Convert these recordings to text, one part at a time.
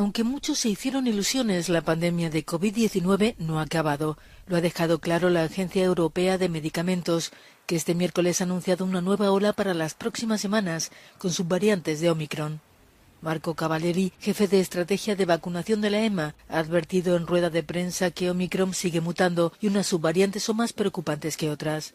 Aunque muchos se hicieron ilusiones, la pandemia de COVID-19 no ha acabado. Lo ha dejado claro la Agencia Europea de Medicamentos, que este miércoles ha anunciado una nueva ola para las próximas semanas con subvariantes de Omicron. Marco Cavalleri, jefe de estrategia de vacunación de la EMA, ha advertido en rueda de prensa que Omicron sigue mutando y unas subvariantes son más preocupantes que otras.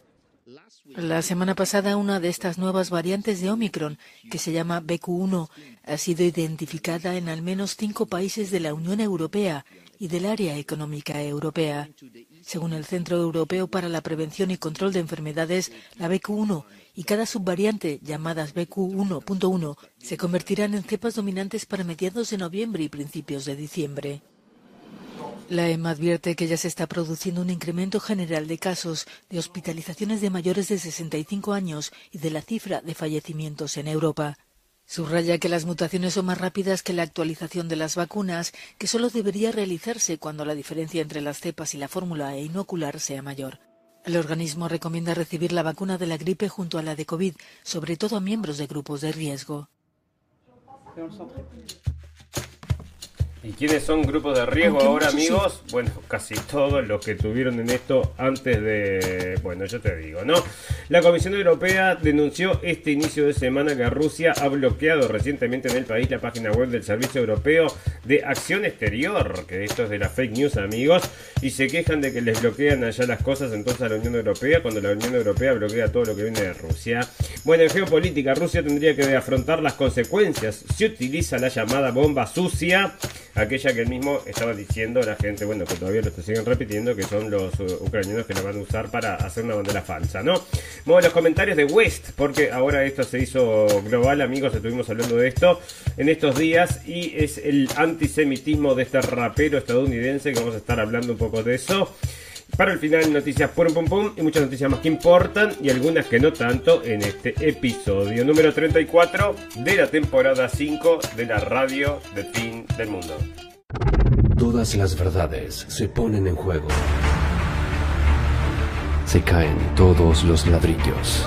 La semana pasada una de estas nuevas variantes de Omicron, que se llama BQ1, ha sido identificada en al menos cinco países de la Unión Europea y del área económica europea. Según el Centro Europeo para la Prevención y Control de Enfermedades, la BQ1 y cada subvariante, llamadas BQ1.1, se convertirán en cepas dominantes para mediados de noviembre y principios de diciembre. La EMA advierte que ya se está produciendo un incremento general de casos de hospitalizaciones de mayores de 65 años y de la cifra de fallecimientos en Europa. Subraya que las mutaciones son más rápidas que la actualización de las vacunas, que solo debería realizarse cuando la diferencia entre las cepas y la fórmula e inocular sea mayor. El organismo recomienda recibir la vacuna de la gripe junto a la de COVID, sobre todo a miembros de grupos de riesgo. ¿Y quiénes son grupos de riesgo ahora, amigos? Bueno, casi todos los que tuvieron en esto antes de... Bueno, yo te digo, ¿no? La Comisión Europea denunció este inicio de semana que Rusia ha bloqueado recientemente en el país la página web del Servicio Europeo de Acción Exterior, que esto es de la fake news, amigos, y se quejan de que les bloquean allá las cosas entonces a la Unión Europea cuando la Unión Europea bloquea todo lo que viene de Rusia. Bueno, en geopolítica, Rusia tendría que afrontar las consecuencias si utiliza la llamada bomba sucia aquella que él mismo estaba diciendo la gente, bueno, que todavía lo siguen repitiendo, que son los uh, ucranianos que la van a usar para hacer una bandera falsa, ¿no? Bueno, los comentarios de West, porque ahora esto se hizo global, amigos, estuvimos hablando de esto en estos días, y es el antisemitismo de este rapero estadounidense, que vamos a estar hablando un poco de eso. Para el final, noticias pum pum pum y muchas noticias más que importan y algunas que no tanto en este episodio número 34 de la temporada 5 de la radio de fin del mundo. Todas las verdades se ponen en juego. Se caen todos los ladrillos.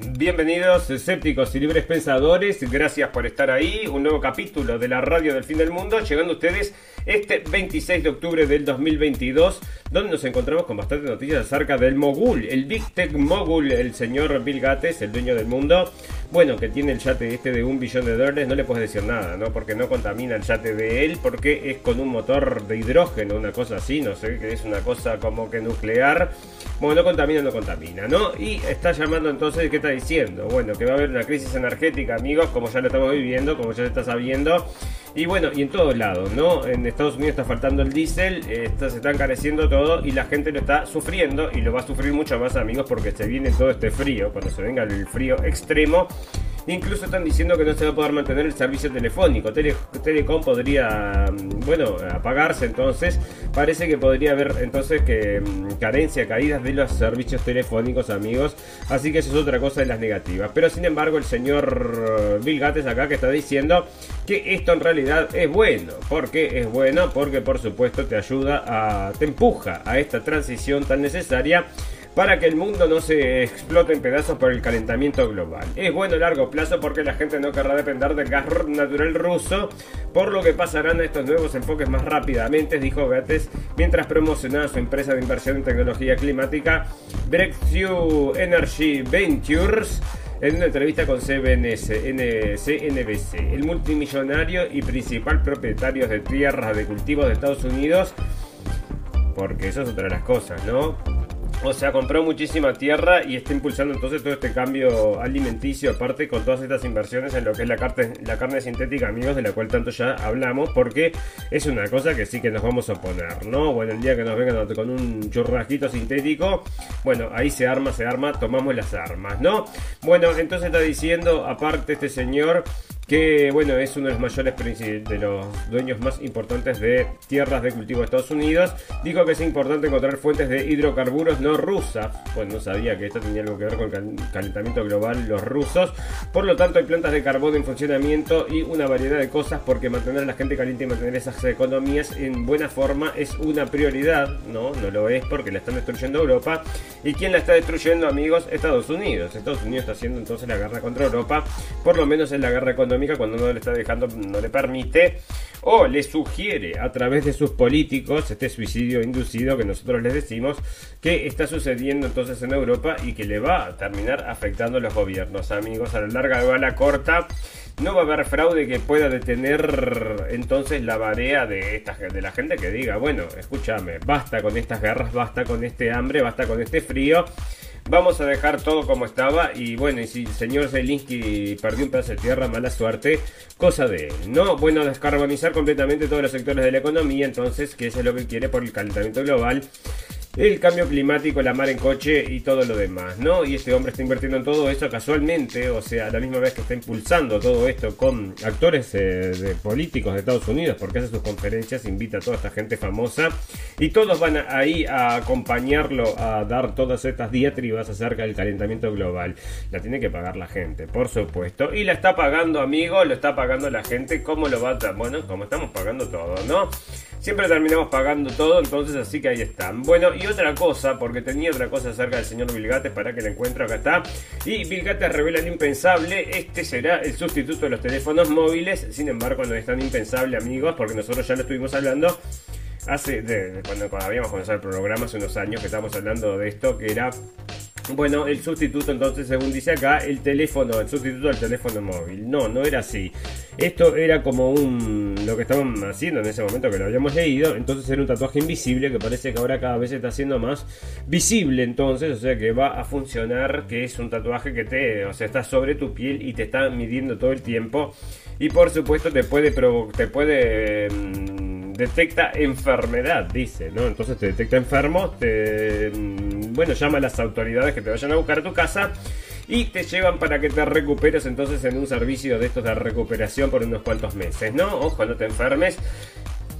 Bienvenidos escépticos y libres pensadores, gracias por estar ahí, un nuevo capítulo de la radio del fin del mundo, llegando a ustedes este 26 de octubre del 2022, donde nos encontramos con bastantes noticias acerca del mogul, el Big Tech mogul, el señor Bill Gates, el dueño del mundo, bueno, que tiene el yate este de un billón de dólares, no le puedes decir nada, ¿no? Porque no contamina el yate de él, porque es con un motor de hidrógeno, una cosa así, no sé, que es una cosa como que nuclear, bueno, no contamina, no contamina, ¿no? Y está llamando entonces, ¿qué está diciendo? Bueno, que va a haber una crisis energética, amigos, como ya lo estamos viviendo, como ya se está sabiendo. Y bueno, y en todos lados, ¿no? En Estados Unidos está faltando el diésel, eh, se está encareciendo todo y la gente lo está sufriendo y lo va a sufrir mucho más, amigos, porque se viene todo este frío. Cuando se venga el frío extremo, Incluso están diciendo que no se va a poder mantener el servicio telefónico. Telecom podría, mm, bueno, apagarse entonces. Parece que podría haber entonces que mm, carencia, caídas de los servicios telefónicos, amigos. Así que eso es otra cosa de las negativas. Pero sin embargo, el señor Bill Gates acá que está diciendo que esto en realidad es bueno. ¿Por qué es bueno? Porque por supuesto te ayuda a, te empuja a esta transición tan necesaria para que el mundo no se explote en pedazos por el calentamiento global. Es bueno a largo plazo porque la gente no querrá depender del gas natural ruso, por lo que pasarán a estos nuevos enfoques más rápidamente, dijo Gates, mientras promocionaba su empresa de inversión en tecnología climática Breakthrough Energy Ventures en una entrevista con CNBC, el multimillonario y principal propietario de tierras de cultivos de Estados Unidos, porque eso es otra de las cosas, ¿no? O sea, compró muchísima tierra y está impulsando entonces todo este cambio alimenticio, aparte con todas estas inversiones en lo que es la carne, la carne sintética, amigos, de la cual tanto ya hablamos, porque es una cosa que sí que nos vamos a oponer, ¿no? Bueno, el día que nos vengan con un churrasquito sintético, bueno, ahí se arma, se arma, tomamos las armas, ¿no? Bueno, entonces está diciendo, aparte este señor, que bueno, es uno de los mayores de los dueños más importantes de tierras de cultivo de Estados Unidos, dijo que es importante encontrar fuentes de hidrocarburos no rusas. Bueno, no sabía que esto tenía algo que ver con el calentamiento global los rusos. Por lo tanto, hay plantas de carbón en funcionamiento y una variedad de cosas porque mantener a la gente caliente y mantener esas economías en buena forma es una prioridad. No, no lo es porque la están destruyendo Europa. ¿Y quién la está destruyendo, amigos? Estados Unidos. Estados Unidos está haciendo entonces la guerra contra Europa. Por lo menos es la guerra económica cuando no le está dejando, no le permite o le sugiere a través de sus políticos este suicidio inducido que nosotros les decimos que está sucediendo entonces en Europa y que le va a terminar afectando a los gobiernos, amigos, a la larga o a la corta. No va a haber fraude que pueda detener entonces la barea de, esta, de la gente que diga, bueno, escúchame, basta con estas guerras, basta con este hambre, basta con este frío Vamos a dejar todo como estaba y bueno, y si el señor Zelensky perdió un pedazo de tierra, mala suerte, cosa de él, ¿no? Bueno, descarbonizar completamente todos los sectores de la economía, entonces, que eso es lo que quiere por el calentamiento global el cambio climático, la mar en coche y todo lo demás, ¿no? Y este hombre está invirtiendo en todo esto casualmente, o sea, a la misma vez que está impulsando todo esto con actores eh, políticos de Estados Unidos, porque hace sus conferencias, invita a toda esta gente famosa y todos van ahí a acompañarlo a dar todas estas diatribas acerca del calentamiento global. La tiene que pagar la gente, por supuesto, y la está pagando, amigo, lo está pagando la gente, ¿cómo lo va a... Bueno, como estamos pagando todo, ¿no? Siempre terminamos pagando todo, entonces así que ahí están. Bueno, y otra cosa, porque tenía otra cosa acerca del señor Bill para que la encuentro, acá está. Y Bill revela lo impensable, este será el sustituto de los teléfonos móviles, sin embargo no es tan impensable amigos, porque nosotros ya lo estuvimos hablando hace, cuando, cuando habíamos comenzado el programa, hace unos años que estábamos hablando de esto, que era bueno, el sustituto entonces, según dice acá, el teléfono, el sustituto del teléfono móvil. No, no era así. Esto era como un lo que estaban haciendo en ese momento que lo habíamos leído. Entonces era un tatuaje invisible que parece que ahora cada vez está siendo más visible. Entonces, o sea que va a funcionar, que es un tatuaje que te, o sea, está sobre tu piel y te está midiendo todo el tiempo. Y por supuesto te puede, te puede mm, detecta enfermedad, dice, ¿no? Entonces te detecta enfermo, te, mm, bueno, llama a las autoridades que te vayan a buscar a tu casa y te llevan para que te recuperes entonces en un servicio de estos de recuperación por unos cuantos meses, ¿no? Ojo, no te enfermes.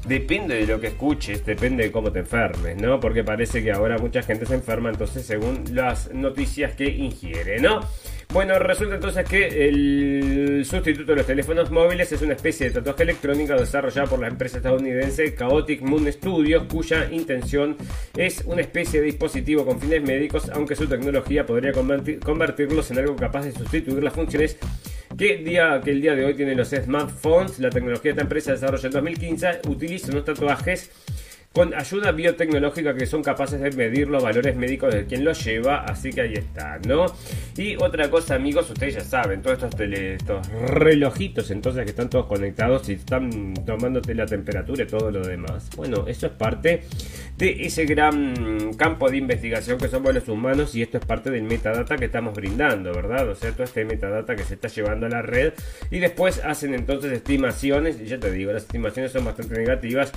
Depende de lo que escuches, depende de cómo te enfermes, ¿no? Porque parece que ahora mucha gente se enferma, entonces según las noticias que ingiere, ¿no? Bueno, resulta entonces que el sustituto de los teléfonos móviles es una especie de tatuaje electrónico desarrollada por la empresa estadounidense Chaotic Moon Studios, cuya intención es una especie de dispositivo con fines médicos, aunque su tecnología podría convertirlos en algo capaz de sustituir las funciones que, el día de hoy tienen los smartphones. La tecnología de esta empresa desarrollada en 2015 utiliza unos tatuajes con ayuda biotecnológica que son capaces de medir los valores médicos de quien los lleva, así que ahí está, ¿no? Y otra cosa, amigos, ustedes ya saben, todos estos, estos relojitos entonces que están todos conectados y están tomándote la temperatura y todo lo demás. Bueno, eso es parte de ese gran campo de investigación que somos los humanos y esto es parte del metadata que estamos brindando, ¿verdad? O sea, todo este metadata que se está llevando a la red y después hacen entonces estimaciones, y ya te digo, las estimaciones son bastante negativas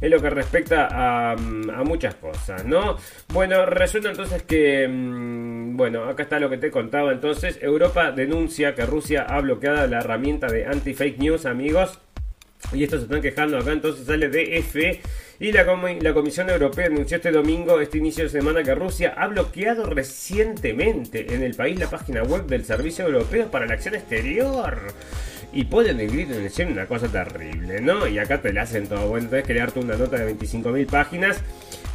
en lo que respecta a, muchas cosas, ¿no? Bueno, resulta entonces que, mm, bueno, acá está lo que te contaba entonces, Europa denuncia que Rusia ha bloqueado la herramienta de anti-fake news, amigos. Y estos se están quejando acá, entonces sale DF. Y la, la, Comisión Europea anunció este domingo, este inicio de semana, que Rusia ha bloqueado recientemente en el país la página web del Servicio Europeo para la Acción Exterior y pueden escribir en el una cosa terrible, ¿no? Y acá te la hacen todo. Bueno, entonces crearte una nota de 25.000 páginas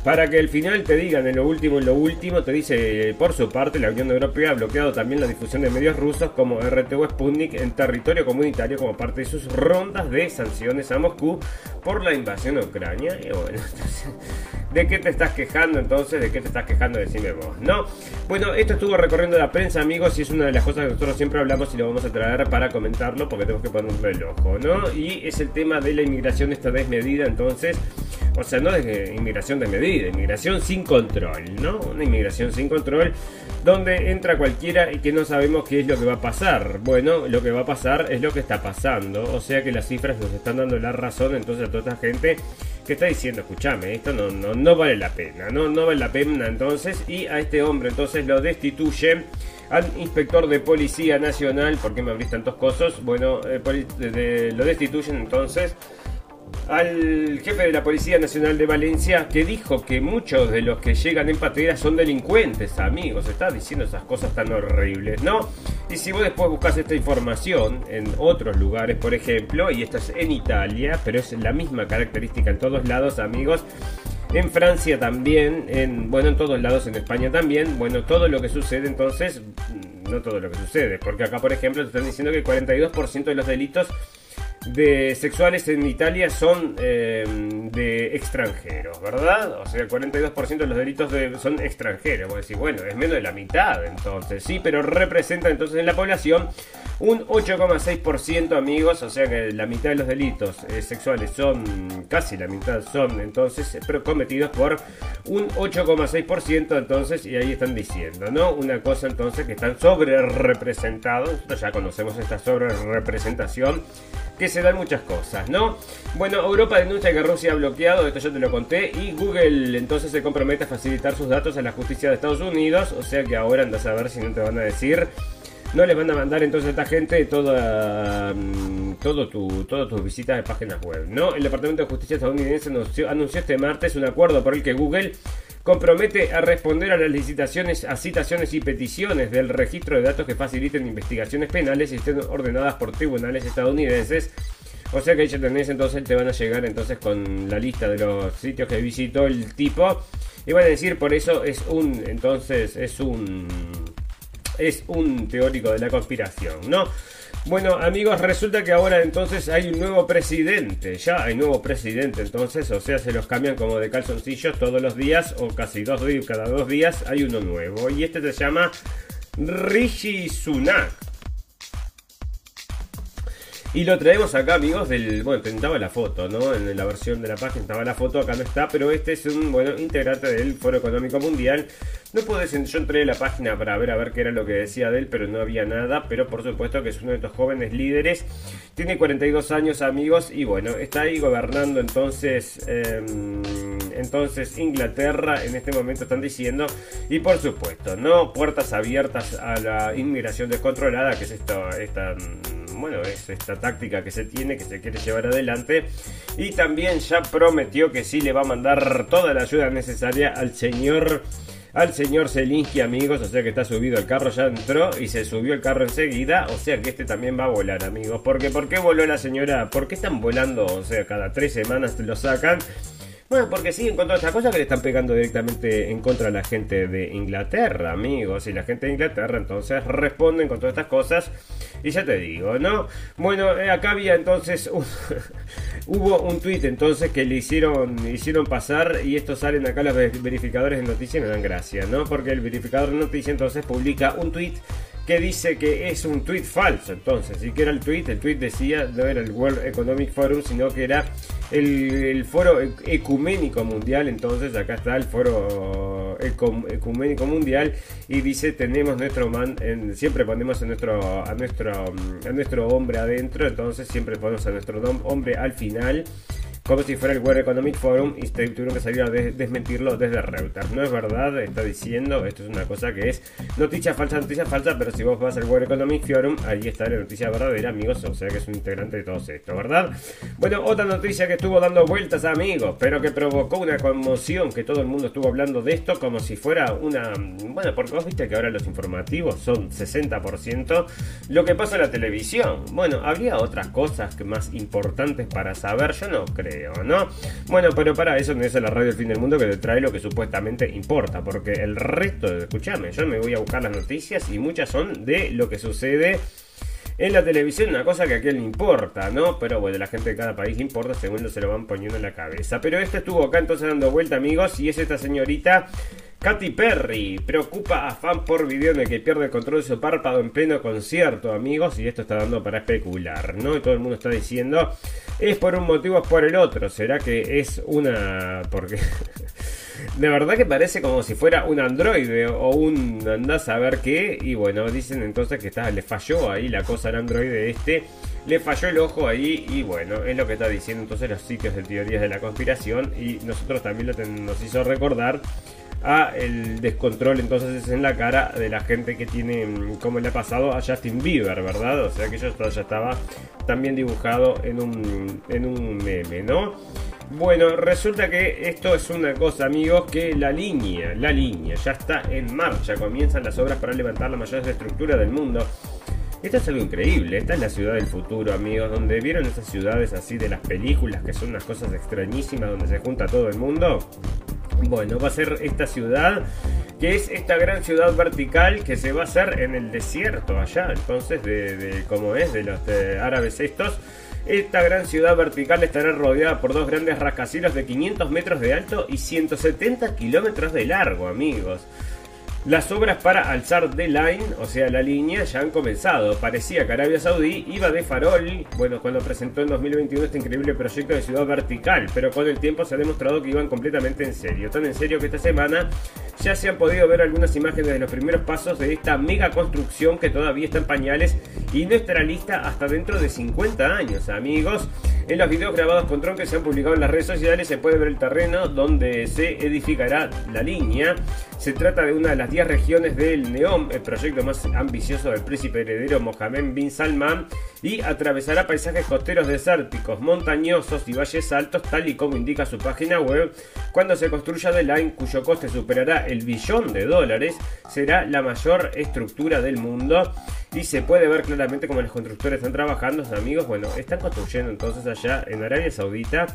para que al final te digan en lo último, en lo último, te dice, por su parte, la Unión Europea ha bloqueado también la difusión de medios rusos como RTU Sputnik en territorio comunitario como parte de sus rondas de sanciones a Moscú por la invasión a Ucrania. Y bueno, ¿de qué te estás quejando entonces? ¿De qué te estás quejando? Decime vos, ¿no? Bueno, esto estuvo recorriendo la prensa, amigos, y es una de las cosas que nosotros siempre hablamos y lo vamos a traer para comentarlo porque tenemos que ponerle el ojo, ¿no? Y es el tema de la inmigración esta desmedida, entonces o sea, no de inmigración de inmigración sin control, ¿no? Una inmigración sin control donde entra cualquiera y que no sabemos qué es lo que va a pasar. Bueno, lo que va a pasar es lo que está pasando. O sea que las cifras nos están dando la razón entonces a toda esta gente que está diciendo, escúchame, esto no, no, no vale la pena, no, no vale la pena entonces. Y a este hombre entonces lo destituye al inspector de Policía Nacional, ¿por qué me abrís tantos cosos? Bueno, eh, lo destituyen entonces al jefe de la Policía Nacional de Valencia que dijo que muchos de los que llegan en patrulla son delincuentes, amigos. Está diciendo esas cosas tan horribles, ¿no? Y si vos después buscas esta información en otros lugares, por ejemplo, y esto es en Italia, pero es la misma característica en todos lados, amigos. En Francia también, en, bueno, en todos lados, en España también. Bueno, todo lo que sucede entonces, no todo lo que sucede, porque acá, por ejemplo, te están diciendo que el 42% de los delitos de sexuales en Italia son eh, de extranjeros, ¿verdad? O sea, el 42% de los delitos son extranjeros. Vos decís, bueno, es menos de la mitad entonces, sí, pero representa entonces en la población un 8,6% amigos, o sea que la mitad de los delitos eh, sexuales son, casi la mitad son entonces cometidos por un 8,6% entonces, y ahí están diciendo, ¿no? Una cosa entonces que están sobre representados, ya conocemos esta sobre representación que se dan muchas cosas, ¿no? Bueno, Europa denuncia que Rusia ha bloqueado, esto ya te lo conté, y Google entonces se compromete a facilitar sus datos a la justicia de Estados Unidos, o sea que ahora andas a ver si no te van a decir no les van a mandar entonces a esta gente toda, mm, todo tu, todas tus visitas de páginas web. ¿no? El Departamento de Justicia estadounidense anunció, anunció, este martes un acuerdo por el que Google compromete a responder a las licitaciones, a citaciones y peticiones del registro de datos que faciliten investigaciones penales y estén ordenadas por tribunales estadounidenses. O sea que ya tenés, entonces te van a llegar entonces con la lista de los sitios que visitó el tipo. Y van a decir, por eso es un, entonces es un es un teórico de la conspiración, ¿no? Bueno, amigos, resulta que ahora entonces hay un nuevo presidente. Ya hay nuevo presidente, entonces, o sea, se los cambian como de calzoncillos todos los días, o casi dos días, cada dos días hay uno nuevo. Y este se llama Rishi Sunak. Y lo traemos acá, amigos, del. Bueno, estaba la foto, ¿no? En la versión de la página estaba la foto, acá no está, pero este es un, bueno, integrante del Foro Económico Mundial. No decir, yo entré en la página para ver a ver qué era lo que decía de él, pero no había nada. Pero por supuesto que es uno de estos jóvenes líderes. Tiene 42 años, amigos, y bueno, está ahí gobernando entonces. Em, entonces Inglaterra en este momento están diciendo y por supuesto no puertas abiertas a la inmigración descontrolada que es esta, esta bueno, es esta táctica que se tiene, que se quiere llevar adelante. Y también ya prometió que sí le va a mandar toda la ayuda necesaria al señor al señor Zelinsky, amigos. O sea que está subido el carro, ya entró y se subió el carro enseguida. O sea que este también va a volar, amigos. Porque, ¿por qué voló la señora? ¿Por qué están volando? O sea, cada tres semanas lo sacan. Bueno, porque siguen con todas estas cosas que le están pegando directamente en contra a la gente de Inglaterra, amigos. Y la gente de Inglaterra entonces responden con todas estas cosas. Y ya te digo, ¿no? Bueno, eh, acá había entonces hubo un tweet entonces que le hicieron, hicieron pasar. Y estos salen acá los verificadores de noticias y me dan gracia, ¿no? Porque el verificador de noticias entonces publica un tweet que dice que es un tweet falso. Entonces, si que era el tweet, el tweet decía no era el World Economic Forum, sino que era el, foro ecuménico mundial. Entonces, acá está el foro ecuménico mundial y dice tenemos nuestro man, siempre ponemos a nuestro a nuestro a nuestro hombre adentro. Entonces, siempre ponemos a nuestro hombre al final como si fuera el World Economic Forum y tuvieron que salir a desmentirlo desde Reuters. No es verdad, está diciendo, esto es una cosa que es noticia falsa, noticia falsa, pero si vos vas al World Economic Forum, ahí está la noticia verdadera, amigos, o sea que es un integrante de todo esto, ¿verdad? Bueno, otra noticia que estuvo dando vueltas, amigos, pero que provocó una conmoción, que todo el mundo estuvo hablando de esto como si fuera una... Bueno, porque vos viste que ahora los informativos son 60% lo que pasa en la televisión. Bueno, habría otras cosas más importantes para saber, yo no creo. ¿No? Bueno, pero para eso no es la radio del fin del mundo que te trae lo que supuestamente importa, porque el resto, escúchame, yo me voy a buscar las noticias y muchas son de lo que sucede en la televisión, una cosa que a quién le importa, ¿no? Pero bueno, la gente de cada país importa según se lo van poniendo en la cabeza. Pero esto estuvo acá entonces dando vuelta, amigos, y es esta señorita Katy Perry preocupa a fan por video en el que pierde el control de su párpado en pleno concierto, amigos, y esto está dando para especular, ¿no? Y todo el mundo está diciendo, es por un motivo, es por el otro. ¿Será que es una... porque... de verdad que parece como si fuera un androide o un andás a ver qué. Y bueno, dicen entonces que le falló ahí la cosa al androide este. Le falló el ojo ahí y bueno, es lo que está diciendo entonces los sitios de teorías de la conspiración. Y nosotros también lo nos hizo recordar a el descontrol entonces en la cara de la gente que tiene, mm, como le ha pasado a Justin Bieber, ¿verdad? O sea que eso ya estaba también dibujado en un, en un meme, ¿no? Bueno, resulta que esto es una cosa, amigos, que la línea, la línea ya está en marcha. Comienzan las obras para levantar la mayor estructura del mundo. Esto es algo increíble, esta es la ciudad del futuro, amigos, donde vieron esas ciudades así de las películas que son unas cosas extrañísimas donde se junta todo el mundo. Bueno, va a ser esta ciudad, que es esta gran ciudad vertical que se va a hacer en el desierto allá, entonces, de, como es, de los árabes estos. Esta gran ciudad vertical estará rodeada por dos grandes rascacielos de 500 metros de alto y 170 kilómetros de largo, amigos. Las obras para alzar The Line, o sea, la línea, ya han comenzado. Parecía que Arabia Saudí iba de farol, bueno, cuando presentó en 2021 este increíble proyecto de ciudad vertical, pero con el tiempo se ha demostrado que iban completamente en serio. Tan en serio que esta semana ya se han podido ver algunas imágenes de los primeros pasos de esta mega construcción que todavía está en pañales y no estará lista hasta dentro de 50 años, amigos. En los videos grabados con Tron que se han publicado en las redes sociales se puede ver el terreno donde se edificará la línea. Se trata de una de las 10 regiones del NEOM, el proyecto más ambicioso del príncipe heredero Mohammed bin Salman, y atravesará paisajes costeros desérticos, montañosos y valles altos, tal y como indica su página web. Cuando se construya The Line, cuyo coste superará el billón de dólares, será la mayor estructura del mundo y se puede ver claramente cómo los constructores están trabajando, amigos. Bueno, están construyendo entonces allá en Arabia Saudita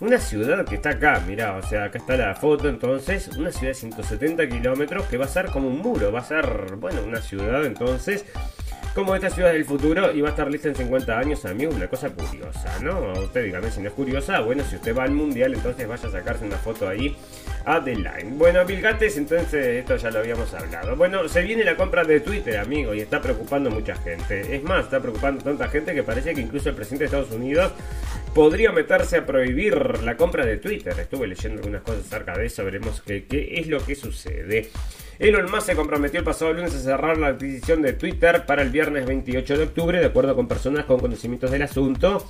una ciudad que está acá, mirá, o sea, acá está la foto entonces, una ciudad de 170 kilómetros que va a ser como un muro, va a ser, bueno, una ciudad entonces como esta ciudad del futuro y va a estar lista en 50 años, amigos, una cosa curiosa, ¿no? Usted dígame si no es curiosa, bueno, si usted va al mundial, entonces vaya a sacarse una foto ahí a The Line. Bueno, Bill Gates, entonces esto ya lo habíamos hablado. Bueno, se viene la compra de Twitter, amigo, y está preocupando mucha gente. Es más, está preocupando tanta gente que parece que incluso el presidente de Estados Unidos podría meterse a prohibir la compra de Twitter. Estuve leyendo algunas cosas acerca de eso, veremos qué es lo que sucede. Elon Musk se comprometió el pasado lunes a cerrar la adquisición de Twitter para el viernes 28 de octubre, de acuerdo con personas con conocimientos del asunto.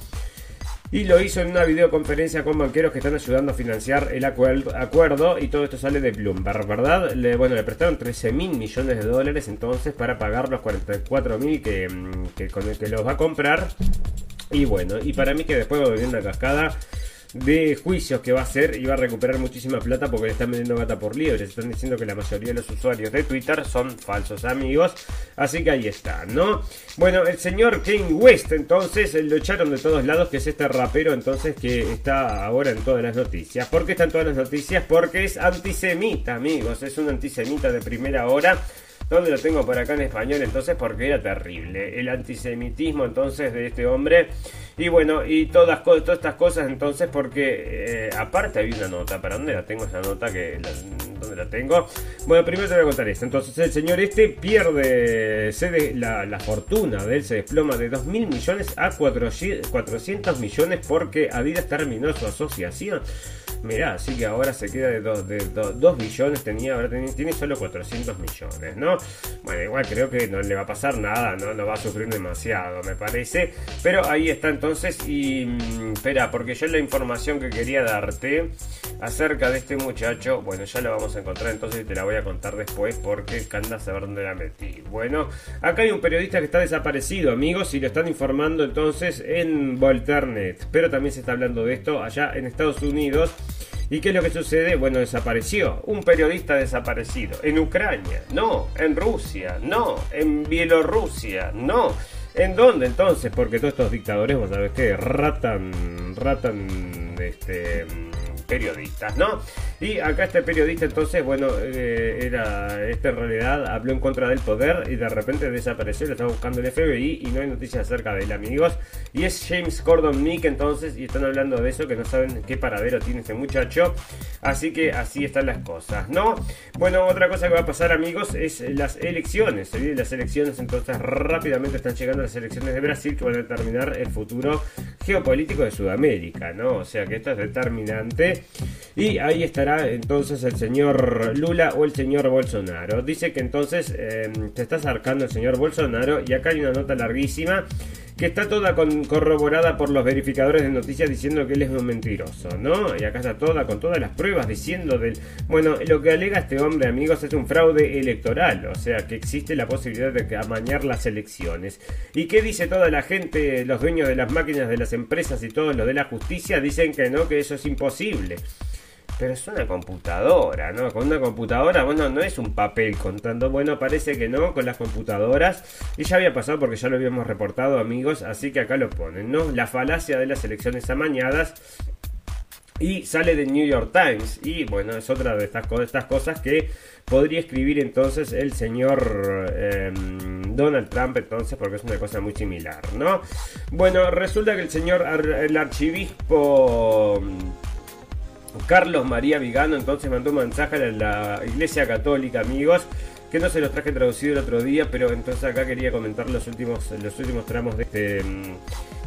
Y lo hizo en una videoconferencia con banqueros que están ayudando a financiar el acuerdo. Y todo esto sale de Bloomberg, ¿verdad? Bueno, le prestaron 13 mil millones de dólares entonces para pagar los 44 mil que, que, con el que los va a comprar. Y bueno, y para mí que después va a venir una cascada de juicios que va a hacer y va a recuperar muchísima plata porque le están vendiendo gata por liebre. Están diciendo que la mayoría de los usuarios de Twitter son falsos amigos. Así que ahí está, ¿no? Bueno, el señor Kane West, entonces, lo echaron de todos lados, que es este rapero, entonces, que está ahora en todas las noticias. ¿Por qué está en todas las noticias? Porque es antisemita, amigos. Es un antisemita de primera hora. ¿Dónde lo tengo por acá en español? Entonces, porque era terrible. El antisemitismo, entonces, de este hombre. Y bueno, y todas, todas estas cosas, entonces, porque eh, aparte había una nota. ¿Para dónde la tengo esa nota? que ¿Dónde la tengo? Bueno, primero te voy a contar esto. Entonces, el señor este pierde se la, la, fortuna de él se desploma de 2 mil millones a 400 millones porque Adidas terminó su asociación. Mirá, así que ahora se queda de 2 de dos, billones, tenía, ahora tiene, solo 400 millones, ¿no? Bueno, igual creo que no le va a pasar nada, ¿no? No va a sufrir demasiado, me parece. Pero ahí está entonces y... Mm, espera, porque yo la información que quería darte acerca de este muchacho, bueno, ya la vamos a encontrar entonces y te la voy a contar después porque anda a saber dónde la metí. Bueno, acá hay un periodista que está desaparecido, amigos, y lo están informando entonces en Volternet. Pero también se está hablando de esto allá en Estados Unidos. ¿Y qué es lo que sucede? Bueno, desapareció. Un periodista desaparecido. En Ucrania, no. En Rusia, no. En Bielorrusia, no. ¿En dónde entonces? Porque todos estos dictadores, vos sabés que ratan, ratan, este periodistas, ¿no? Y acá este periodista entonces, bueno, eh, era, este en realidad habló en contra del poder y de repente desapareció, lo estaba buscando el FBI y no hay noticias acerca de él, amigos. Y es James Gordon Nick entonces, y están hablando de eso, que no saben qué paradero tiene este muchacho. Así que así están las cosas, ¿no? Bueno, otra cosa que va a pasar, amigos, es las elecciones. Se vienen las elecciones, entonces rápidamente están llegando las elecciones de Brasil que van a determinar el futuro geopolítico de Sudamérica, ¿no? O sea que esto es determinante y ahí estará entonces el señor Lula o el señor Bolsonaro. Dice que entonces eh, se está acercando el señor Bolsonaro y acá hay una nota larguísima que está toda corroborada por los verificadores de noticias diciendo que él es un mentiroso, ¿no? Y acá está toda con todas las pruebas diciendo del... Bueno, lo que alega este hombre, amigos, es un fraude electoral, o sea, que existe la posibilidad de amañar las elecciones. ¿Y qué dice toda la gente, los dueños de las máquinas de las empresas y todos los de la justicia? Dicen que no, que eso es imposible. Pero es una computadora, ¿no? Con una computadora, bueno, no es un papel contando. Bueno, parece que no, con las computadoras. Y ya había pasado porque ya lo habíamos reportado, amigos. Así que acá lo ponen, ¿no? La falacia de las elecciones amañadas. Y sale de New York Times. Y bueno, es otra de estas, cosas que podría escribir entonces el señor em, Donald Trump entonces porque es una cosa muy similar, ¿no? Bueno, resulta que el señor, el archivispo Carlos María Vigano entonces mandó un mensaje a la Iglesia Católica, amigos, que no se los traje traducido el otro día, pero entonces acá quería comentar los últimos, los últimos tramos de, este,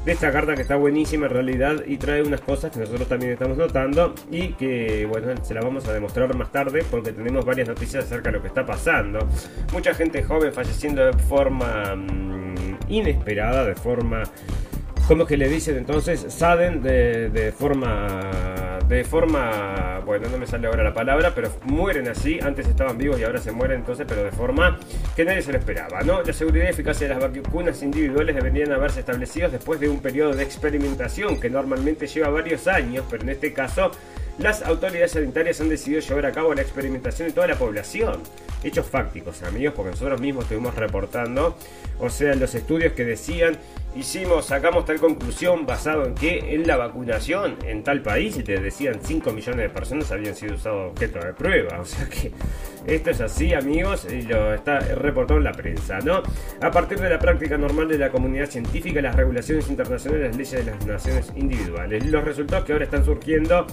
de esta carta que está buenísima en realidad y trae unas cosas que nosotros también estamos notando y que, bueno, se las vamos a demostrar más tarde porque tenemos varias noticias acerca de lo que está pasando. Mucha gente joven falleciendo de forma mm, inesperada, de forma... ¿Cómo es que le dicen entonces? Saden de, de forma de forma, bueno, no me sale ahora la palabra, pero mueren así, antes estaban vivos y ahora se mueren entonces, pero de forma que nadie se lo esperaba, ¿no? La seguridad y eficacia de las vacunas individuales deberían haberse establecido después de un periodo de experimentación que normalmente lleva varios años, pero en este caso las autoridades sanitarias han decidido llevar a cabo la experimentación en toda la población. Hechos fácticos, amigos, porque nosotros mismos estuvimos reportando, o sea, los estudios que decían hicimos, sacamos tal conclusión basado en que en la vacunación en tal país, te decían 5 millones de personas habían sido usados objeto de prueba. O sea que esto es así, amigos, y lo está reportado en la prensa, ¿no? A partir de la práctica normal de la comunidad científica, las regulaciones internacionales, las leyes de las naciones individuales. Los resultados que ahora están surgiendo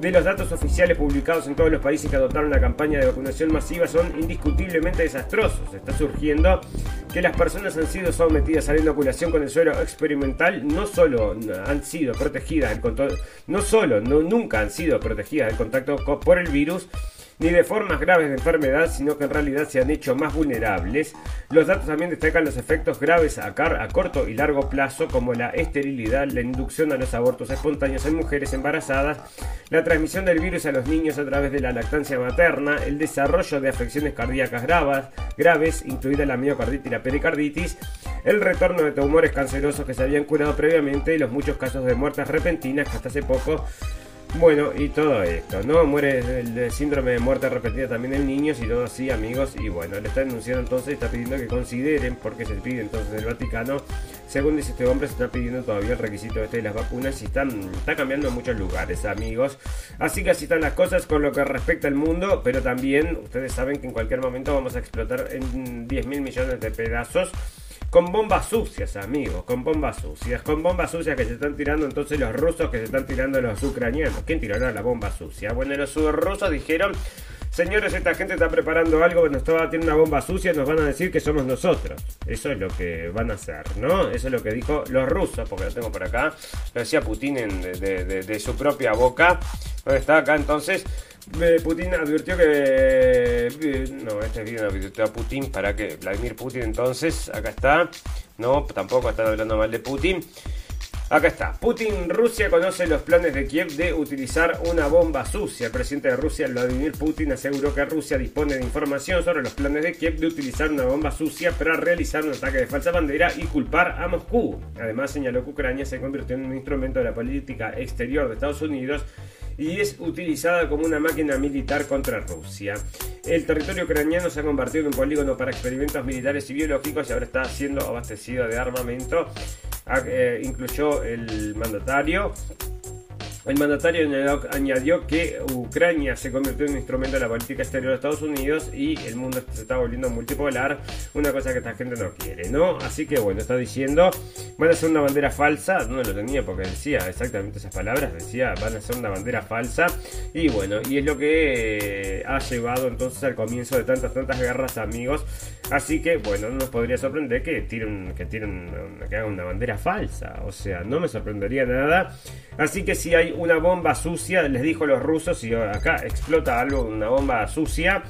de los datos oficiales publicados en todos los países que adoptaron la campaña de vacunación masiva son indiscutiblemente desastrosos. Está surgiendo que las personas han sido sometidas a la inoculación con el suelo experimental, no solo han sido protegidas, no solo, no, nunca han sido protegidas del contacto por el virus, ni de formas graves de enfermedad, sino que en realidad se han hecho más vulnerables. Los datos también destacan los efectos graves a, a corto y largo plazo, como la esterilidad, la inducción a los abortos espontáneos en mujeres embarazadas, la transmisión del virus a los niños a través de la lactancia materna, el desarrollo de afecciones cardíacas graves, graves incluida la miocarditis y la pericarditis, el retorno de tumores cancerosos que se habían curado previamente y los muchos casos de muertes repentinas que hasta hace poco bueno, y todo esto, ¿no? Muere el, síndrome de muerte repetida también en niños y todo así, amigos. Y bueno, le está denunciando entonces, está pidiendo que consideren, porque se pide entonces el Vaticano, según dice este hombre, se está pidiendo todavía el requisito este de las vacunas y están, está cambiando en muchos lugares, amigos. Así que así están las cosas con lo que respecta al mundo, pero también ustedes saben que en cualquier momento vamos a explotar en 10 mil millones de pedazos con bombas sucias, amigos, con bombas sucias, con bombas sucias que se están tirando entonces los rusos que se están tirando los ucranianos. ¿Quién tirará la bomba sucia? Bueno, los rusos dijeron, señores, esta gente está preparando algo, nos a tener una bomba sucia, nos van a decir que somos nosotros. Eso es lo que van a hacer, ¿no? Eso es lo que dijo los rusos, porque lo tengo por acá. Lo decía Putin de, su propia boca. Está acá entonces. Putin advirtió que. No, este video advirtió a Putin para que. Vladimir Putin, entonces, acá está. No, tampoco están hablando mal de Putin. Acá está. Putin, Rusia conoce los planes de Kiev de utilizar una bomba sucia. El presidente de Rusia, Vladimir Putin, aseguró que Rusia dispone de información sobre los planes de Kiev de utilizar una bomba sucia para realizar un ataque de falsa bandera y culpar a Moscú. Además, señaló que Ucrania se convirtió en un instrumento de la política exterior de Estados Unidos y es utilizada como una máquina militar contra Rusia. El territorio ucraniano se ha convertido en un polígono para experimentos militares y biológicos y ahora está siendo abastecido de armamento. Ah, eh, incluyó el mandatario el mandatario añadió que Ucrania se convirtió en un instrumento de la política exterior de Estados Unidos y el mundo se está volviendo multipolar, una cosa que esta gente no quiere, ¿no? Así que bueno, está diciendo, van a ser una bandera falsa, no lo tenía porque decía exactamente esas palabras, decía, van a ser una bandera falsa y bueno, y es lo que eh, ha llevado entonces al comienzo de tantas, tantas guerras, amigos. Así que bueno, no nos podría sorprender que tiren, que tiren, que hagan una bandera falsa, o sea, no me sorprendería nada. Así que si hay una bomba sucia, les dijo los rusos, y acá explota algo, una bomba sucia,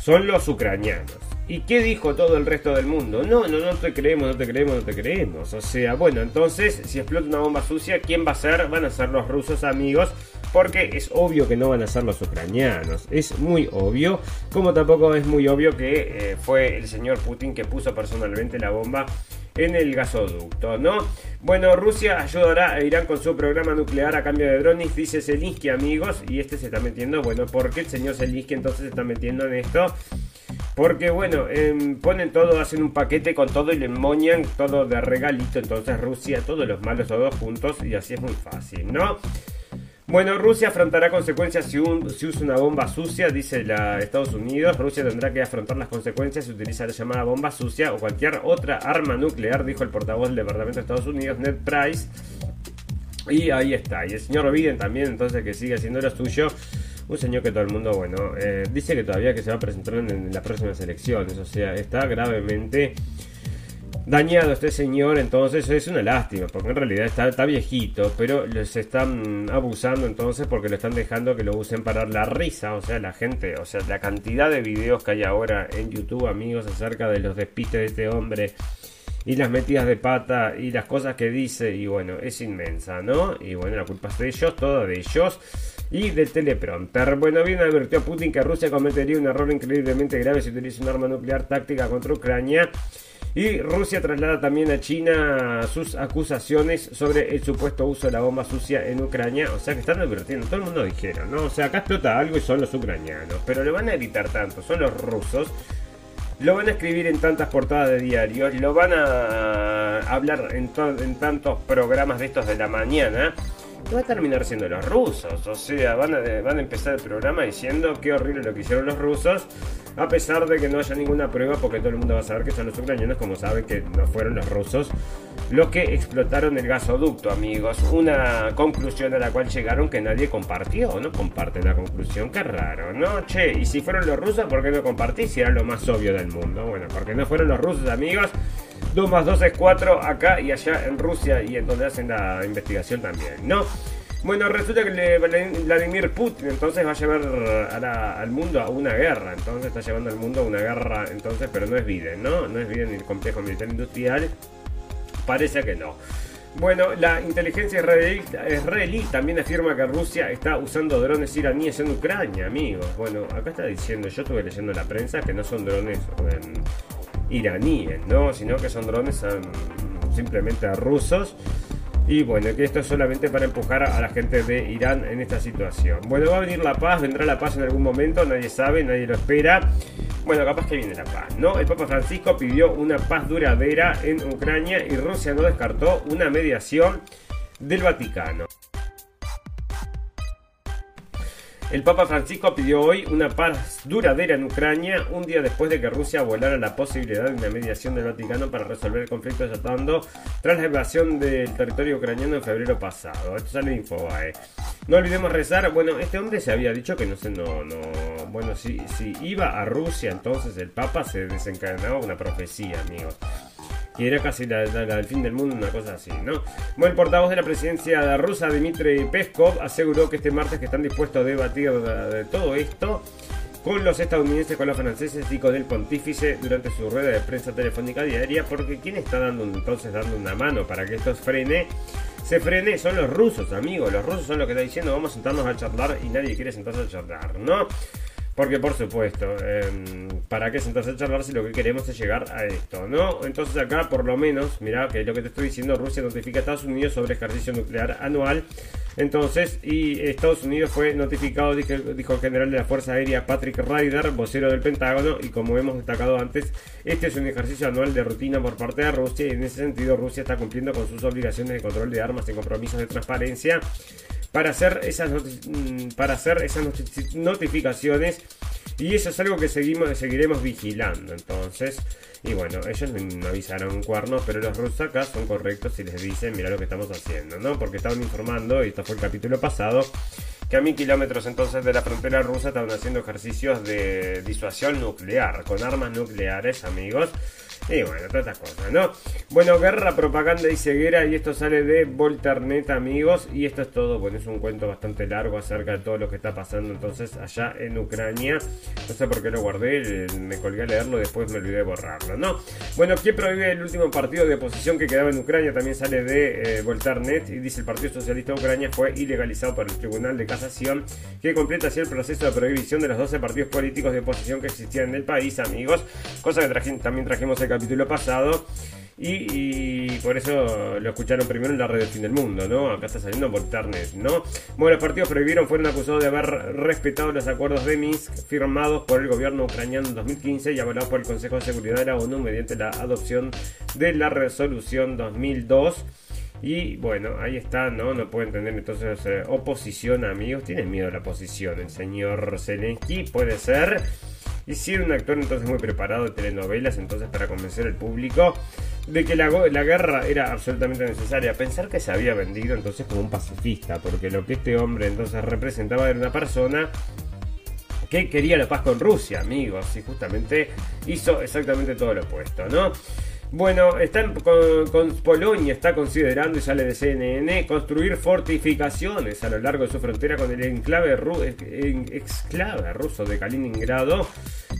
son los ucranianos. ¿Y qué dijo todo el resto del mundo? No, no, no te creemos, no te creemos, no te creemos. O sea, bueno, entonces, si explota una bomba sucia, ¿quién va a ser? Van a ser los rusos amigos, porque es obvio que no van a ser los ucranianos. Es muy obvio, como tampoco es muy obvio que eh, fue el señor Putin que puso personalmente la bomba en el gasoducto, ¿no? Bueno, Rusia ayudará a Irán con su programa nuclear a cambio de drones, dice Zelensky, amigos, y este se está metiendo, bueno, ¿por qué el señor Zelensky entonces se está metiendo en esto? Porque bueno, em, ponen todo, hacen un paquete con todo y le moñan todo de regalito. Entonces Rusia, todos los malos todos juntos y así es muy fácil, ¿no? Bueno, Rusia afrontará consecuencias si, usa una bomba sucia, dice la Estados Unidos. Rusia tendrá que afrontar las consecuencias si utiliza la llamada bomba sucia o cualquier otra arma nuclear, dijo el portavoz del Departamento de Estados Unidos, Ned Price. Y ahí está. Y el señor Biden también, entonces, que sigue haciendo lo suyo. Un señor que todo el mundo, bueno, eh, dice que todavía que se va a presentar en, las próximas elecciones. O sea, está gravemente dañado este señor, entonces es una lástima, porque en realidad está, está viejito, pero se están abusando entonces porque lo están dejando que lo usen para la risa, o sea, la gente, o sea, la cantidad de videos que hay ahora en YouTube, amigos, acerca de los despistes de este hombre y las metidas de pata y las cosas que dice, y bueno, es inmensa, ¿no? Y bueno, la culpa es de ellos, todo de ellos y del teleprompter. Bueno, bien advirtió Putin que Rusia cometería un error increíblemente grave si utiliza un arma nuclear táctica contra Ucrania. Y Rusia traslada también a China sus acusaciones sobre el supuesto uso de la bomba sucia en Ucrania. O sea que están advirtiendo, todo el mundo dijeron, ¿no? O sea, acá explota algo y son los ucranianos. Pero le van a evitar tanto, son los rusos. Lo van a escribir en tantas portadas de diarios, lo van a hablar en tantos programas de estos de la mañana va a terminar siendo los rusos. O sea, van a, van a empezar el programa diciendo qué horrible lo que hicieron los rusos, a pesar de que no haya ninguna prueba, porque todo el mundo va a saber que son los ucranianos, como saben que no fueron los rusos los que explotaron el gasoducto, amigos. Una conclusión a la cual llegaron que nadie compartió, ¿no? Comparte la conclusión, qué raro, ¿no? Che, y si fueron los rusos, ¿por qué no compartí si era lo más obvio del mundo? Bueno, porque no fueron los rusos, amigos. 2 más 2 es 4 acá y allá en Rusia y en donde hacen la investigación también, ¿no? Bueno, resulta que Vladimir Putin entonces va a llevar al mundo a una guerra. Entonces está llevando al mundo a una guerra, entonces, pero no es Biden, ¿no? No es Biden el complejo militar industrial. Parece que no. Bueno, la inteligencia israelí, también afirma que Rusia está usando drones iraníes en Ucrania, amigos. Bueno, acá está diciendo, yo estuve leyendo en la prensa que no son drones iraníes, ¿no? Sino que son drones simplemente rusos. Y bueno, que esto es solamente para empujar a la gente de Irán en esta situación. Bueno, va a venir la paz, vendrá la paz en algún momento, nadie sabe, nadie lo espera. Bueno, capaz que viene la paz, ¿no? El Papa Francisco pidió una paz duradera en Ucrania y Rusia no descartó una mediación del Vaticano. El Papa Francisco pidió hoy una paz duradera en Ucrania, un día después de que Rusia volara la posibilidad de una mediación del Vaticano para resolver el conflicto desatando tras la invasión del territorio ucraniano en febrero pasado. Esto sale de Infobae. No olvidemos rezar. Bueno, este hombre se había dicho que no sé, no, no. Bueno, si, si iba a Rusia, entonces el Papa se desencadenaba una profecía, amigos que era casi la, del fin del mundo, una cosa así, ¿no? Bueno, el portavoz de la presidencia rusa, Dmitry Peskov, aseguró que este martes que están dispuestos a debatir de, todo esto con los estadounidenses, con los franceses y con el pontífice durante su rueda de prensa telefónica diaria, porque ¿quién está dando entonces dando una mano para que esto frene? Se frene, son los rusos, amigos. Los rusos son los que están diciendo vamos a sentarnos a charlar y nadie quiere sentarse a charlar, ¿no? Porque por supuesto, em, ¿para qué sentarse a charlar si lo que queremos es llegar a esto? ¿No? Entonces acá por lo menos, mira que lo que te estoy diciendo, Rusia notifica a Estados Unidos sobre ejercicio nuclear anual. Entonces, y Estados Unidos fue notificado, dijo, dijo el general de la Fuerza Aérea Patrick Ryder, vocero del Pentágono, y como hemos destacado antes, este es un ejercicio anual de rutina por parte de Rusia y en ese sentido Rusia está cumpliendo con sus obligaciones de control de armas y compromisos de transparencia para hacer esas, mm, para hacer esas notificaciones y eso es algo que seguimos, seguiremos vigilando entonces y bueno, ellos me avisaron cuernos, pero los rusos acá son correctos y les dicen, mira lo que estamos haciendo, ¿no? Porque estaban informando, y esto fue el capítulo pasado, que a mil kilómetros entonces de la frontera rusa estaban haciendo ejercicios de disuasión nuclear, con armas nucleares, amigos. Y bueno, todas estas cosas, ¿no? Bueno, guerra, propaganda y ceguera. Y esto sale de Volternet, amigos. Y esto es todo. Bueno, es un cuento bastante largo acerca de todo lo que está pasando entonces allá en Ucrania. No sé por qué lo guardé. Me colgué a leerlo. Después me olvidé de borrarlo, ¿no? Bueno, ¿quién prohíbe el último partido de oposición que quedaba en Ucrania? También sale de eh, Volternet. Y dice: el Partido Socialista de Ucrania fue ilegalizado por el Tribunal de Casación. Que completa así el proceso de prohibición de los 12 partidos políticos de oposición que existían en el país, amigos. Cosa que también trajimos el capítulo pasado. Y, por eso lo escucharon primero en la del fin del mundo, ¿no? Acá está saliendo por internet, ¿no? Bueno, los partidos prohibieron, fueron acusados de haber respetado los acuerdos de Minsk firmados por el gobierno ucraniano en 2015 y avalados por el Consejo de Seguridad de la ONU mediante la adopción de la resolución 2002. Y bueno, ahí está, ¿no? No pueden tener entonces eh, oposición, amigos. Tienen miedo a la oposición. El señor Zelensky puede ser. Y si era un actor entonces muy preparado de telenovelas, entonces para convencer al público de que la, la, guerra era absolutamente necesaria. Pensar que se había vendido entonces como un pacifista, porque lo que este hombre entonces representaba era una persona que quería la paz con Rusia, amigos, y justamente hizo exactamente todo lo opuesto, ¿no? Bueno, están con, Polonia está considerando, y sale de CNN, construir fortificaciones a lo largo de su frontera con el enclave, exclave ruso de Kaliningrado.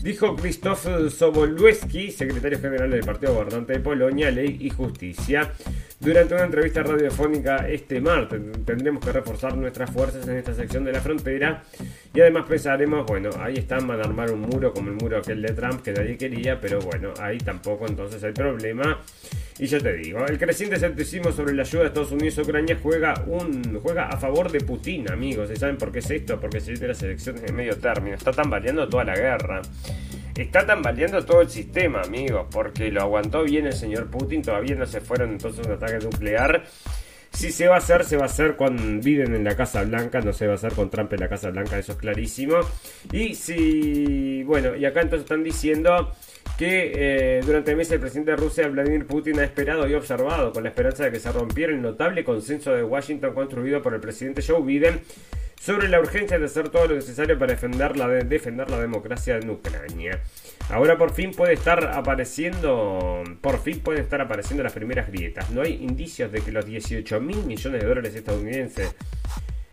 Dijo Krzysztof Sobolewski, secretario general del Partido Gobernante de Polonia, Ley y Justicia. Durante una entrevista radiofónica este martes, tendremos que reforzar nuestras fuerzas en esta sección de la frontera y además pensaremos, bueno, ahí están, van a armar un muro como el muro aquel de Trump que nadie quería, pero bueno, ahí tampoco entonces hay problema. Y yo te digo, el creciente escepticismo sobre la ayuda de Estados Unidos a Ucrania juega, un, juega a favor de Putin, amigos. ¿Y saben por qué es esto? Porque se dice las elecciones en medio término. Está tambaleando toda la guerra. Está tambaleando todo el sistema, amigos, porque lo aguantó bien el señor Putin. Todavía no se fueron entonces un ataque nuclear. Si se va a hacer, se va a hacer cuando viven en la Casa Blanca, no se va a hacer con Trump en la Casa Blanca, eso es clarísimo. Y si, bueno, y acá entonces están diciendo que eh, durante el mes el presidente de Rusia, Vladimir Putin, ha esperado y observado con la esperanza de que se rompiera el notable consenso de Washington construido por el presidente Joe Biden sobre la urgencia de hacer todo lo necesario para defender la, defender la democracia en Ucrania. Ahora por fin puede estar apareciendo, por fin pueden estar apareciendo las primeras grietas. No hay indicios de que los 18 mil millones de dólares estadounidenses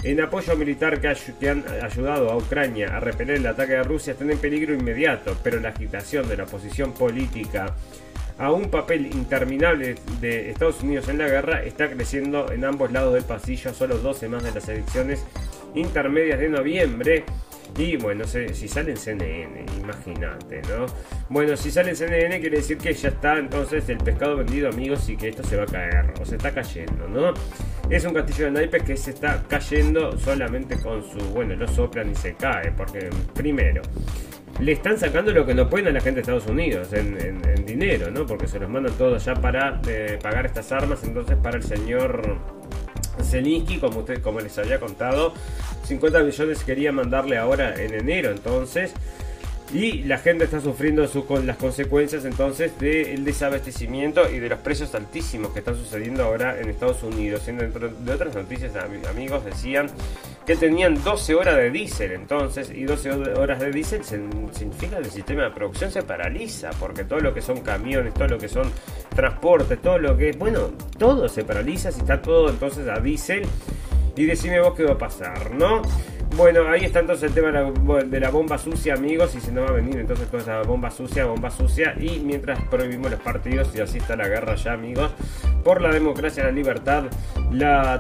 en apoyo militar que, han ayudado a Ucrania a repeler el ataque de Rusia están en peligro inmediato, pero la agitación de la oposición política a un papel interminable de Estados Unidos en la guerra está creciendo en ambos lados del pasillo, solo 12 más de las elecciones intermedias de noviembre. Y bueno, si sale en CNN, imagínate, ¿no? Bueno, si sale en CNN quiere decir que ya está entonces el pescado vendido, amigos, y que esto se va a caer, o se está cayendo, ¿no? Es un castillo de naipes que se está cayendo solamente con su, bueno, lo soplan y se cae, porque primero, le están sacando lo que no pueden a la gente de Estados Unidos en, dinero, ¿no? Porque se los mandan todos ya para eh, pagar estas armas, entonces para el señor Zelensky, como, usted, como les había contado, 50 millones quería mandarle ahora en enero, entonces. Y la gente está sufriendo con las consecuencias entonces del desabastecimiento y de los precios altísimos que están sucediendo ahora en Estados Unidos. Dentro de otras noticias, amigos, decían que tenían 12 horas de diésel entonces, y 12 horas de diésel significa que el sistema de producción se paraliza, porque todo lo que son camiones, todo lo que son transportes, todo lo que, bueno, todo se paraliza si está todo entonces a diésel. Y decime vos qué va a pasar, ¿no? Bueno, ahí está entonces el tema de la, bomba sucia, amigos. Y se nos va a venir entonces toda esa bomba sucia, bomba sucia. Y mientras prohibimos los partidos, y así está la guerra ya, amigos, por la democracia, la libertad,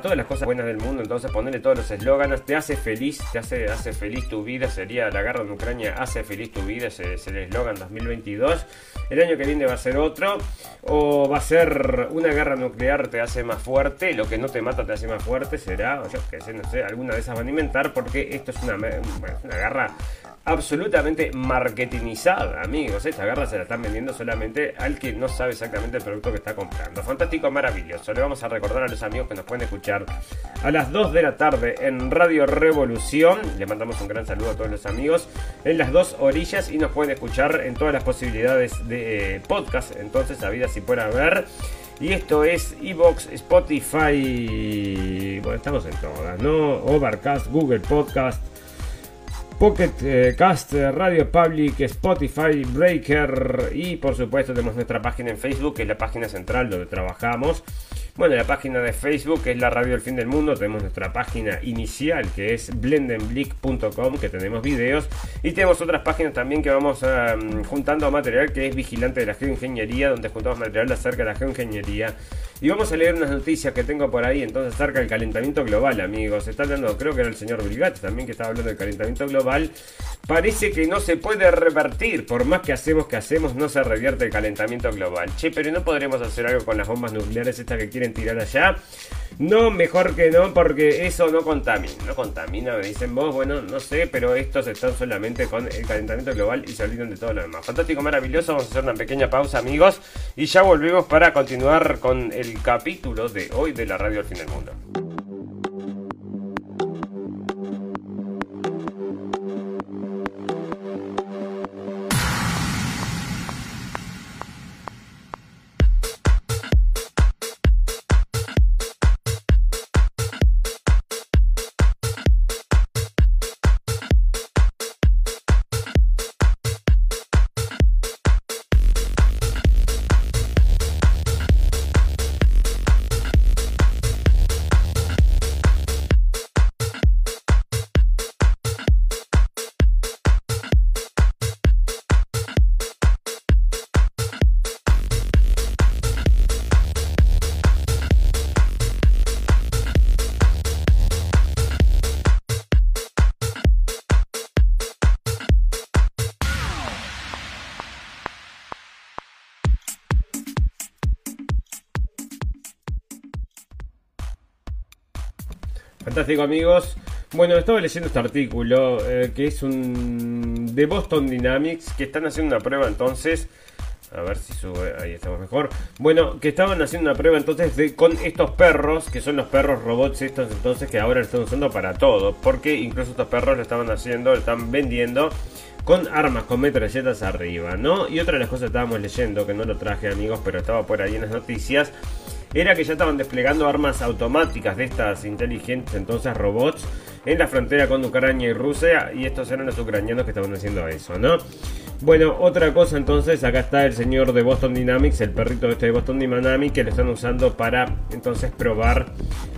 todas las cosas buenas del mundo. Entonces, ponerle todos los eslóganes. Te hace feliz, te hace, hace feliz tu vida. Sería la guerra en Ucrania, hace feliz tu vida. Es, el eslogan 2022. El año que viene va a ser otro. O va a ser una guerra nuclear te hace más fuerte. Lo que no te mata te hace más fuerte. Será, o yo que sé, no sé, alguna de esas van a inventar. Porque esto es una, una garra absolutamente marketingizada, amigos. Esta garra se la están vendiendo solamente al que no sabe exactamente el producto que está comprando. Fantástico, maravilloso. Le vamos a recordar a los amigos que nos pueden escuchar a las 2 de la tarde en Radio Revolución. Le mandamos un gran saludo a todos los amigos en las dos orillas y nos pueden escuchar en todas las posibilidades de eh, podcast. Entonces, a vida si pueda ver. Y esto es Evox, Spotify. Bueno, estamos en todas, ¿no? Overcast, Google Podcast. Pocket eh, Cast, Radio Public, Spotify, Breaker y por supuesto tenemos nuestra página en Facebook, que es la página central donde trabajamos. Bueno, la página de Facebook es la Radio del Fin del Mundo. Tenemos nuestra página inicial que es blendenblick.com, que tenemos videos. Y tenemos otras páginas también que vamos juntando material que es Vigilante de la Geoingeniería, donde juntamos material acerca de la geoingeniería. Y vamos a leer unas noticias que tengo por ahí entonces acerca del calentamiento global, amigos. Está hablando, creo que era el señor Bill también que estaba hablando del calentamiento global. Parece que no se puede revertir, por más que hacemos que hacemos, no se revierte el calentamiento global. Che, pero no podremos hacer algo con las bombas nucleares estas que quieren tirar allá. No, mejor que no, porque eso no contamina. No contamina, me dicen vos. Bueno, no sé, pero estos están solamente con el calentamiento global y se olvidan de todo lo demás. Fantástico, maravilloso. Vamos a hacer una pequeña pausa, amigos. Y ya volvemos para continuar con el capítulo de hoy de la radio al fin del mundo. Fantástico amigos. Bueno, estaba leyendo este artículo eh, que es un de Boston Dynamics que están haciendo una prueba entonces. A ver si sube, ahí estamos mejor. Bueno, que estaban haciendo una prueba entonces de, con estos perros, que son los perros robots estos entonces que ahora lo están usando para todo. Porque incluso estos perros lo estaban haciendo, lo están vendiendo con armas, con metralletas arriba, ¿no? Y otra de las cosas que estábamos leyendo, que no lo traje amigos, pero estaba por ahí en las noticias, era que ya estaban desplegando armas automáticas de estas inteligentes, entonces robots, en la frontera con Ucrania y Rusia, y estos eran los ucranianos que estaban haciendo eso, ¿no? Bueno, otra cosa entonces, acá está el señor de Boston Dynamics, el perrito este de Boston Dynamics, que lo están usando para entonces probar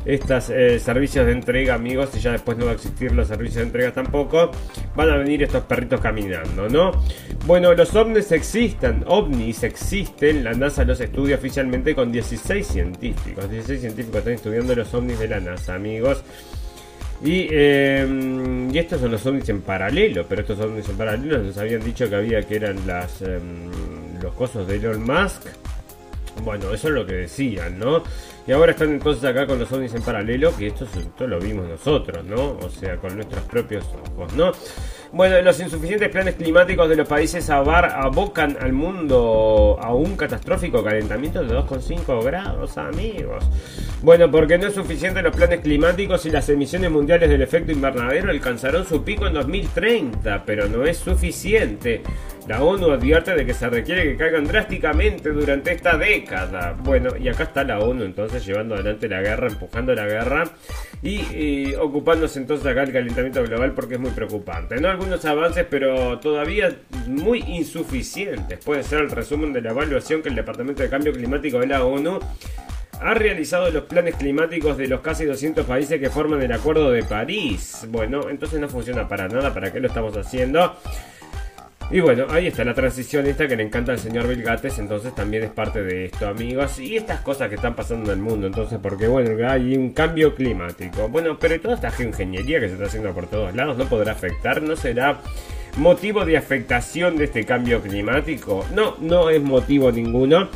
estos eh, servicios de entrega, amigos, y ya después no va a existir los servicios de entrega tampoco, van a venir estos perritos caminando, ¿no? Bueno, los ovnis existen, ovnis existen, la NASA los estudia oficialmente con 16 científicos, 16 científicos están estudiando los ovnis de la NASA, amigos. Y, em, y estos son los ovnis en paralelo, pero estos ovnis en paralelo nos habían dicho que había que eran las em, los cosos de Elon Musk. Bueno, eso es lo que decían, ¿no? Y ahora están entonces acá con los ovnis en paralelo, que esto, esto lo vimos nosotros, ¿no? O sea, con nuestros propios ojos, ¿no? Bueno, los insuficientes planes climáticos de los países abocan al mundo a un catastrófico calentamiento de 2,5 grados, amigos. Bueno, porque no es suficiente los planes climáticos y las emisiones mundiales del efecto invernadero alcanzarán su pico en 2030, pero no es suficiente. La ONU advierte de que se requiere que caigan drásticamente durante esta década. Bueno, y acá está la ONU entonces llevando adelante la guerra, empujando la guerra y, ocupándose entonces acá el calentamiento global porque es muy preocupante. ¿no? Algunos avances, pero todavía muy insuficientes. Puede ser el resumen de la evaluación que el Departamento de Cambio Climático de la ONU ha realizado los planes climáticos de los casi 200 países que forman el Acuerdo de París. Bueno, entonces no funciona para nada. ¿Para qué lo estamos haciendo? Y bueno, ahí está la transición esta que le encanta al señor Bill Gates, entonces también es parte de esto, amigos. Y estas cosas que están pasando en el mundo, entonces, porque bueno, hay un cambio climático. Bueno, pero toda esta geoingeniería que se está haciendo por todos lados no podrá afectar, no será motivo de afectación de este cambio climático. No, no es motivo ninguno.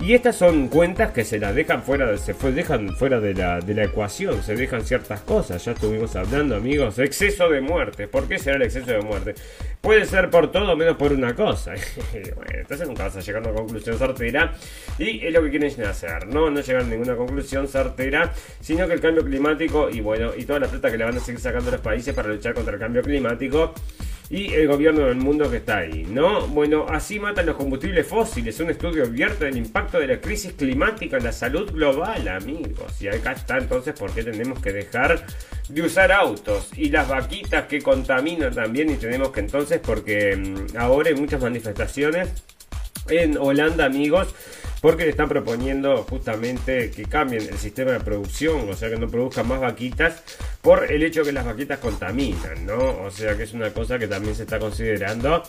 Y estas son cuentas que se las dejan fuera, se fue, dejan fuera de la, de la ecuación, se dejan ciertas cosas. Ya estuvimos hablando, amigos, exceso de muerte. ¿Por qué será el exceso de muerte? Puede ser por todo menos por una cosa. bueno, entonces nunca vas a llegar a una conclusión certera. Y es lo que quieren hacer, ¿no? No llegar a ninguna conclusión certera, sino que el cambio climático y bueno, y toda la plata que le van a seguir sacando los países para luchar contra el cambio climático y el gobierno del mundo que está ahí, ¿no? Bueno, así matan los combustibles fósiles, un estudio abierto del impacto de la crisis climática en la salud global, amigos. Y acá está entonces por qué tenemos que dejar de usar autos y las vaquitas que contaminan también y tenemos que entonces porque mm, ahora hay muchas manifestaciones en Holanda, amigos, porque le están proponiendo justamente que cambien el sistema de producción, o sea que no produzcan más vaquitas por el hecho que las vaquitas contaminan, ¿no? O sea que es una cosa que también se está considerando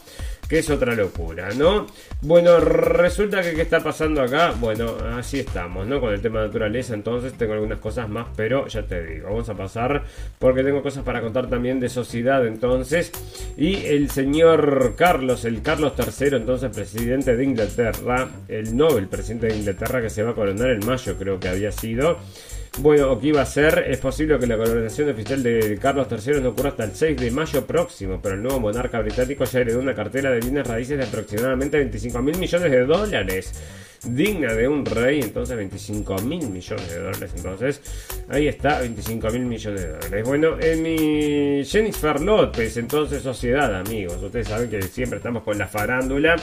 que es otra locura, ¿no? Bueno, resulta que qué está pasando acá, bueno, así estamos, ¿no? Con el tema de naturaleza, entonces tengo algunas cosas más, pero ya te digo, vamos a pasar porque tengo cosas para contar también de sociedad, entonces, y el señor Carlos, el Carlos III, entonces presidente de Inglaterra, el Nobel presidente de Inglaterra que se va a coronar en mayo, creo que había sido. Bueno, o que iba a ser, es posible que la coronación oficial de Carlos III no ocurra hasta el 6 de mayo próximo, pero el nuevo monarca británico ya heredó una cartera de bienes raíces de aproximadamente 25 mil millones de dólares. Digna de un rey, entonces 25 mil millones de dólares. Entonces, ahí está, 25 mil millones de dólares. Bueno, en mi Jennifer López, entonces sociedad, amigos. Ustedes saben que siempre estamos con la farándula.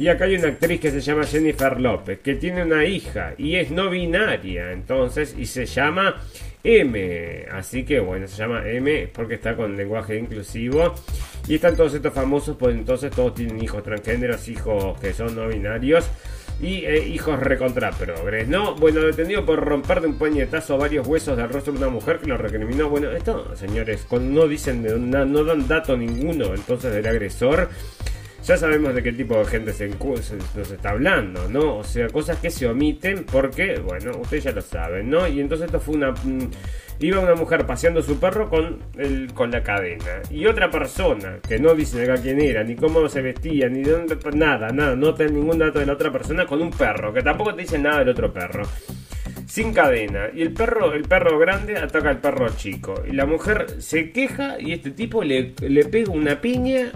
Y acá hay una actriz que se llama Jennifer López, que tiene una hija y es no binaria, entonces, y se llama M. Así que bueno, se llama M porque está con lenguaje inclusivo. Y están todos estos famosos, pues entonces todos tienen hijos transgéneros, hijos que son no binarios y eh, hijos recontra progres, ¿no? Bueno, detenido por romper de un puñetazo varios huesos del rostro de una mujer que lo recriminó. Bueno, esto, señores, no dicen, no, no dan dato ninguno entonces del agresor ya sabemos de qué tipo de gente se, nos está hablando, ¿no? O sea, cosas que se omiten porque, bueno, ustedes ya lo saben, ¿no? Y entonces esto fue una... Mm, iba una mujer paseando su perro con, el, con la cadena. Y otra persona, que no dice acá quién era, ni cómo se vestía, ni dónde... Nada, nada, no tiene ningún dato de la otra persona con un perro, que tampoco te dice nada del otro perro sin cadena. Y el perro, el perro grande ataca al perro chico. Y la mujer se queja y este tipo le, le pega una piña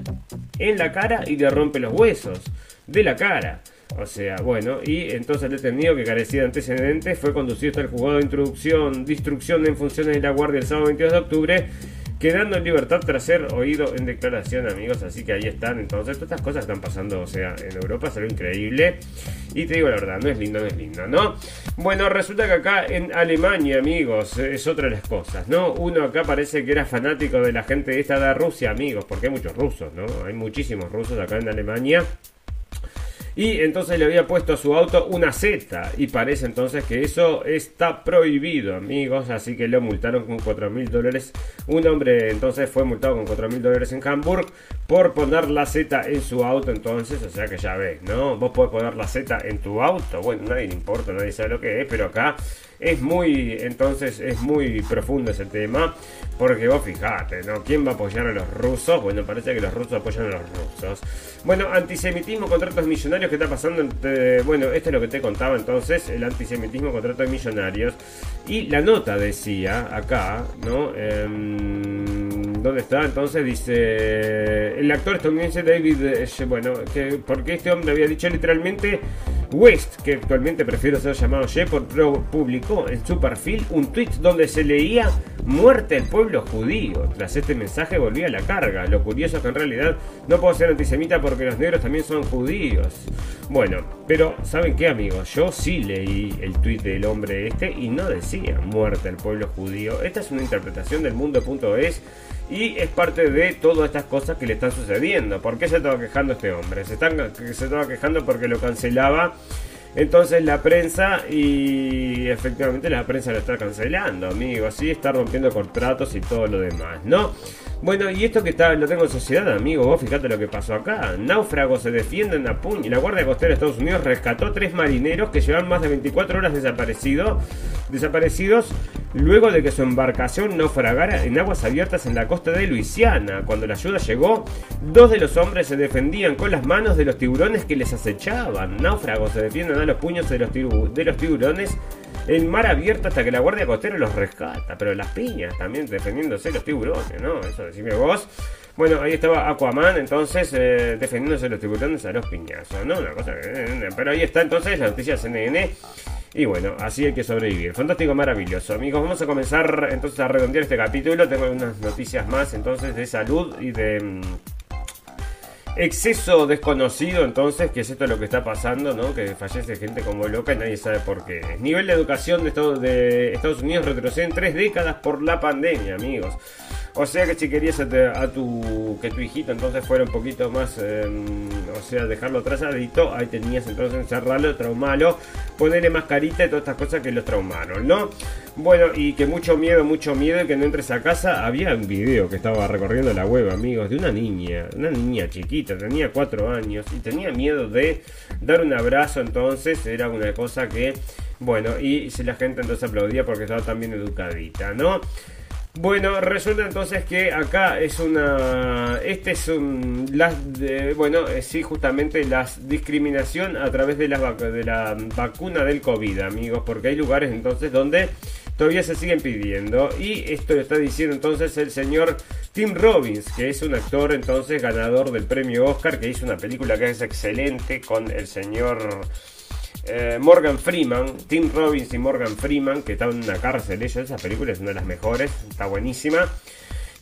en la cara y le rompe los huesos de la cara. O sea, bueno, y entonces el detenido que carecía de antecedentes fue conducido hasta el juzgado de introducción, instrucción en funciones de la Guardia el sábado 22 de octubre quedando en libertad tras ser oído en declaración, amigos. Así que ahí están. Entonces, todas estas cosas están pasando, o sea, en Europa es algo increíble. Y te digo la verdad, no es lindo, no es lindo, ¿no? Bueno, resulta que acá en Alemania, amigos, es otra de las cosas, ¿no? Uno acá parece que era fanático de la gente esta de Rusia, amigos, porque hay muchos rusos, ¿no? Hay muchísimos rusos acá en Alemania. Y entonces le había puesto a su auto una Z. Y parece entonces que eso está prohibido, amigos. Así que lo multaron con 4 mil dólares. Un hombre entonces fue multado con 4 mil dólares en Hamburg por poner la Z en su auto. Entonces, o sea que ya ves, ¿no? Vos podés poner la Z en tu auto. Bueno, nadie le importa, nadie sabe lo que es. Pero acá es muy, entonces es muy profundo ese tema. Porque vos fijate, ¿no? ¿Quién va a apoyar a los rusos? Bueno, parece que los rusos apoyan a los rusos. Bueno, antisemitismo, contratos millonarios, ¿qué está pasando? bueno, esto es lo que te contaba entonces, el antisemitismo, contratos millonarios. Y la nota decía acá, ¿no? Em, ¿Dónde está? Entonces dice el actor estadounidense David, eh, bueno, que porque este hombre había dicho literalmente West, que actualmente prefiero ser llamado Shepard, publicó en su perfil un tweet donde se leía muerte al pueblo judío. Tras este mensaje volvía a la carga. Lo curioso es que en realidad no puedo ser antisemita porque los negros también son judíos. Bueno, pero ¿saben qué amigos? Yo sí leí el tweet del hombre este y no decía muerte al pueblo judío. Esta es una interpretación del mundo.es y es parte de todas estas cosas que le están sucediendo. ¿Por qué se estaba quejando este hombre? Se, están, estaba quejando porque lo cancelaba entonces la prensa y efectivamente la prensa lo está cancelando, amigo. Así está rompiendo contratos y todo lo demás, ¿no? Bueno, y esto que está, lo tengo en sociedad, amigo. Vos fíjate lo que pasó acá. Náufragos se defienden a puño. La Guardia Costera de Estados Unidos rescató tres marineros que llevan más de 24 horas desaparecidos, desaparecidos luego de que su embarcación naufragara en aguas abiertas en la costa de Luisiana. Cuando la ayuda llegó, dos de los hombres se defendían con las manos de los tiburones que les acechaban. Náufragos se defienden a los puños de los, de los tiburones el mar abierto hasta que la guardia costera los rescata. Pero las piñas también defendiéndose los tiburones, ¿no? Eso decime vos. Bueno, ahí estaba Aquaman, entonces, eh, defendiéndose los tiburones a los piñazos, ¿no? Una cosa. Eh, pero ahí está entonces la noticia CNN. Y bueno, así hay que sobrevivir. Fantástico, maravilloso. Amigos, vamos a comenzar entonces a redondear este capítulo. Tengo unas noticias más entonces de salud y de... Exceso desconocido entonces, que es esto lo que está pasando, ¿no? Que fallece gente como loca y nadie sabe por qué. Nivel de educación de Estados Unidos retrocede en tres décadas por la pandemia, amigos. O sea que si querías a, tu que tu hijito entonces fuera un poquito más, em, o sea, dejarlo atrasadito, ahí tenías entonces encerrarlo, traumarlo, ponerle mascarita y todas estas cosas que los traumaron, ¿no? Bueno, y que mucho miedo, mucho miedo que no entres a casa. Había un video que estaba recorriendo la web, amigos, de una niña, una niña chiquita, tenía cuatro años y tenía miedo de dar un abrazo, entonces era una cosa que, bueno, y si la gente entonces aplaudía porque estaba tan bien educadita, ¿no? Bueno, resulta entonces que acá es una. Este es un. Las, bueno, eh, sí, justamente la discriminación a través de la, de la vacuna del COVID, amigos, porque hay lugares entonces donde todavía se siguen pidiendo. Y esto lo está diciendo entonces el señor Tim Robbins, que es un actor entonces ganador del premio Oscar, que hizo una película que es excelente con el señor. Eh, Morgan Freeman, Tim Robbins y Morgan Freeman, que están en una cárcel esa película es una de las mejores, está buenísima.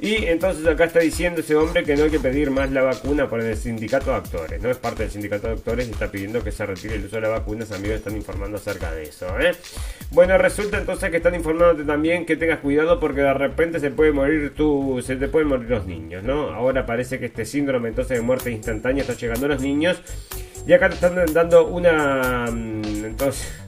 Y entonces acá está diciendo ese hombre que no hay que pedir más la vacuna por el sindicato de actores, no es parte del sindicato de actores y está pidiendo que se retire el uso de la vacuna, amigos están informando acerca de eso. ¿eh? Bueno, resulta entonces que están informándote también que tengas cuidado porque de repente se puede morir tú, se te pueden morir los niños, ¿no? Ahora parece que este síndrome entonces de muerte instantánea está llegando a los niños y acá te están dando una. Mm, entonces.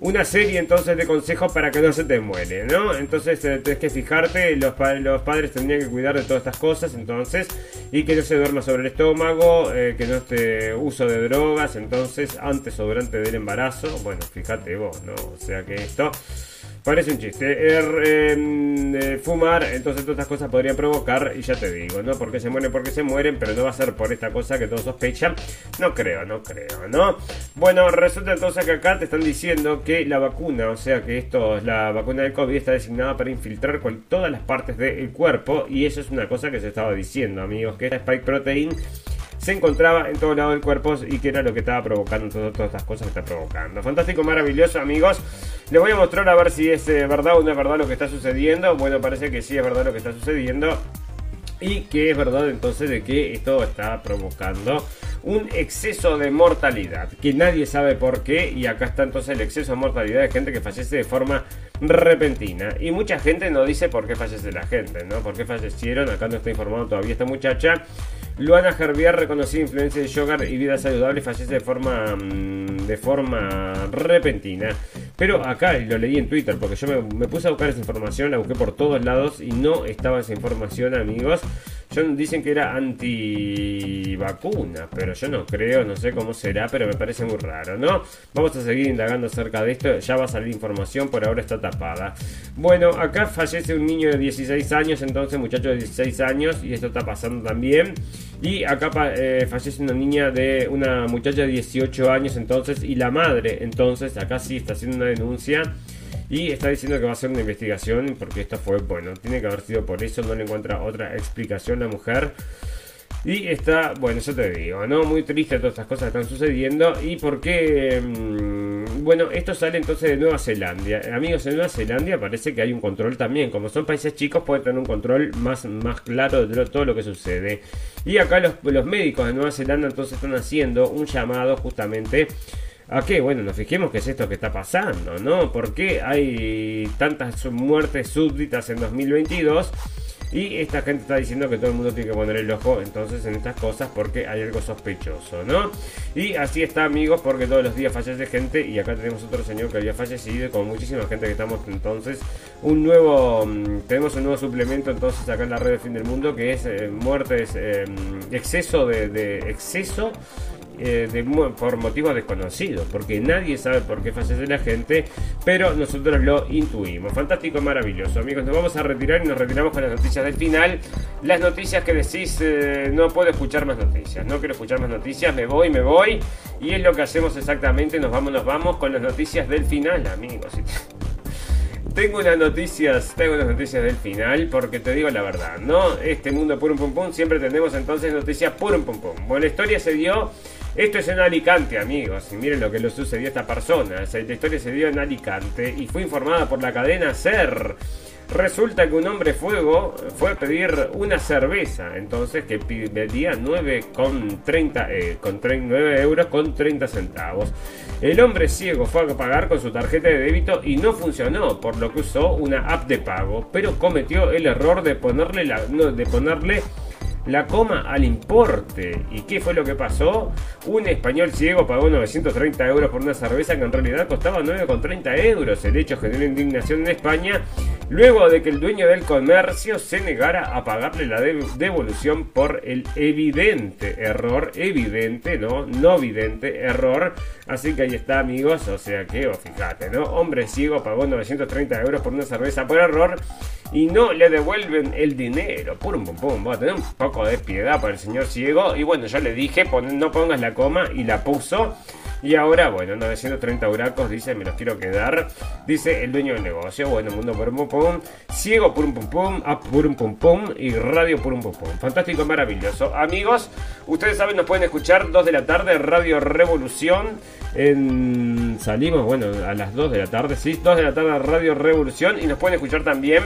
Una serie entonces de consejos para que no se te muere, ¿no? Entonces eh, tienes que fijarte, los, los padres tendrían que cuidar de todas estas cosas, entonces, y que no se duerma sobre el estómago, eh, que no esté uso de drogas, entonces, antes o durante del embarazo, bueno, fíjate vos, ¿no? O sea que esto Parece un chiste. Er, em, eh, fumar, entonces todas estas cosas podrían provocar, y ya te digo, ¿no? Porque se mueren, porque se mueren, pero no va a ser por esta cosa que todos sospechan. No creo, no creo, ¿no? Bueno, resulta entonces que acá te están diciendo que la vacuna, o sea que esto, la vacuna del COVID está designada para infiltrar todas las partes del cuerpo, y eso es una cosa que se estaba diciendo, amigos, que esta Spike Protein se encontraba en todo lado del cuerpo y que era lo que estaba provocando todas estas cosas que está provocando. Fantástico, maravilloso, amigos. Les voy a mostrar a ver si es eh, verdad o no es verdad lo que está sucediendo. Bueno, parece que sí es verdad lo que está sucediendo. Y que es verdad entonces de que esto está provocando un exceso de mortalidad, que nadie sabe por qué, y acá está entonces el exceso de mortalidad de gente que fallece de forma repentina. Y mucha gente no dice por qué fallece la gente, ¿no? ¿Por qué fallecieron? Acá no está informado todavía esta muchacha. Luana Gervier, reconocida influencia de yoga y vida saludable, fallece de forma, mm, de forma repentina. Pero acá lo leí en Twitter, porque yo me, puse a buscar esa información, la busqué por todos lados y no estaba esa información, amigos. Yo, dicen que era anti-vacuna, pero yo no creo, no sé cómo será, pero me parece muy raro, ¿no? Vamos a seguir indagando acerca de esto, ya va a salir información, por ahora está tapada. Bueno, acá fallece un niño de 16 años, entonces muchacho de 16 años, y esto está pasando también. Y acá eh, fallece una niña de una muchacha de 18 años entonces y la madre entonces acá sí está haciendo una denuncia y está diciendo que va a hacer una investigación porque esto fue bueno, tiene que haber sido por eso, no le encuentra otra explicación la mujer. Y está, bueno, eso te digo, ¿no? Muy triste todas estas cosas están sucediendo. ¿Y por qué? Mm, bueno, esto sale entonces de Nueva Zelanda. Amigos, en Nueva Zelanda parece que hay un control también. Como son países chicos, pueden tener un control más, más claro de todo lo que sucede. Y acá los, los médicos de Nueva Zelanda entonces están haciendo un llamado justamente ¿A qué? Bueno, nos fijemos qué es esto que está pasando, ¿no? ¿Por qué hay tantas muertes súbditas en 2022? Y esta gente está diciendo que todo el mundo tiene que poner el ojo entonces en estas cosas porque hay algo sospechoso, ¿no? Y así está, amigos, porque todos los días fallece gente y acá tenemos otro señor que había fallecido y con muchísima gente que estamos entonces un nuevo mm, tenemos un nuevo suplemento entonces acá en la red de fin del mundo que es eh, muertes eh, exceso de exceso eh, por motivos desconocidos, porque nadie sabe por qué fallece la gente, pero nosotros lo intuimos. Fantástico, maravilloso. Amigos, nos vamos a retirar y nos retiramos con las noticias del final. Las noticias que decís, eh, no puedo escuchar más noticias, no quiero escuchar más noticias, me voy, me voy. Y es lo que hacemos exactamente, nos vamos, nos vamos con las noticias del final, amigos. Tengo unas noticias, tengo unas noticias del final, porque te digo la verdad, ¿no? Este mundo puro pum pum, siempre tenemos entonces noticias puro pum pum. Bueno, la historia se dio esto es en Alicante, amigos. Y miren lo que le sucedió a esta persona. La historia se dio en Alicante y fue informada por la cadena SER. Resulta que un hombre fuego fue a pedir una cerveza, entonces que pedía 9 con 30, eh, con 9 euros con 30 centavos. El hombre ciego fue a pagar con su tarjeta de débito y no funcionó, por lo que usó una app de pago, pero cometió el error de ponerle, la, de ponerle la coma al importe. ¿Y qué fue lo que pasó? Un español ciego pagó 930 euros por una cerveza que en realidad costaba 9,30 euros. El hecho generó indignación en España luego de que el dueño del comercio se negara a pagarle la devolución por el evidente error, evidente, no, no evidente error. Así que ahí está, amigos. O sea que, oh, fíjate, ¿no? Hombre ciego pagó 930 euros por una cerveza por error y no le devuelven el dinero. Pum, pum, pum. Va a tener un poco de piedad para el señor ciego. Y bueno, ya le dije, no pongas la coma y la puso. Y ahora, bueno, 930 huracos, dice, me los quiero quedar. Dice el dueño del negocio, bueno, mundo por pum pum, ciego por un pum pum, up un pum y radio por un pum pum. Fantástico, maravilloso. Amigos, ustedes saben, nos pueden escuchar 2 de la tarde, Radio Revolución. Salimos, bueno, a las 2 de la tarde, sí, 2 de la tarde, Radio Revolución. Y nos pueden escuchar también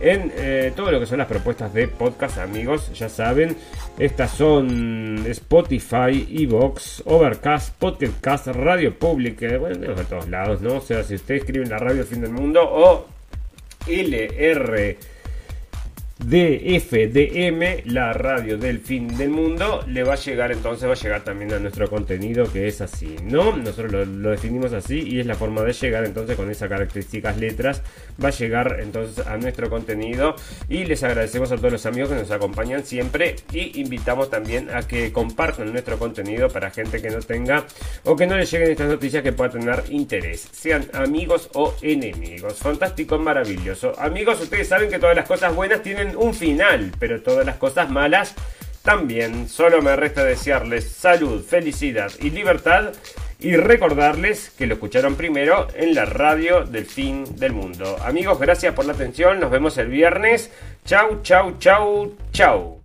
en eh, todo lo que son las propuestas de podcast, amigos. Ya saben, estas son Spotify, Evox, Overcast, Podcast, Radio Pública, bueno, de todos lados, ¿no? O sea, si ustedes escriben la radio Fin del Mundo o LR de FDM, la radio del fin del mundo, le va a llegar entonces, va a llegar también a nuestro contenido que es así, ¿no? Nosotros lo, definimos así y es la forma de llegar entonces con esas características letras, va a llegar entonces a nuestro contenido y les agradecemos a todos los amigos que nos acompañan siempre y invitamos también a que compartan nuestro contenido para gente que no tenga o que no le lleguen estas noticias que pueda tener interés, sean amigos o enemigos. Fantástico, maravilloso. Amigos, ustedes saben que todas las cosas buenas un final, pero todas las cosas malas también. Solo me resta desearles salud, felicidad y libertad y recordarles que lo escucharon primero en la radio del fin del mundo. Amigos, gracias por la atención. Nos vemos el viernes. Chau, chau, chau, chau.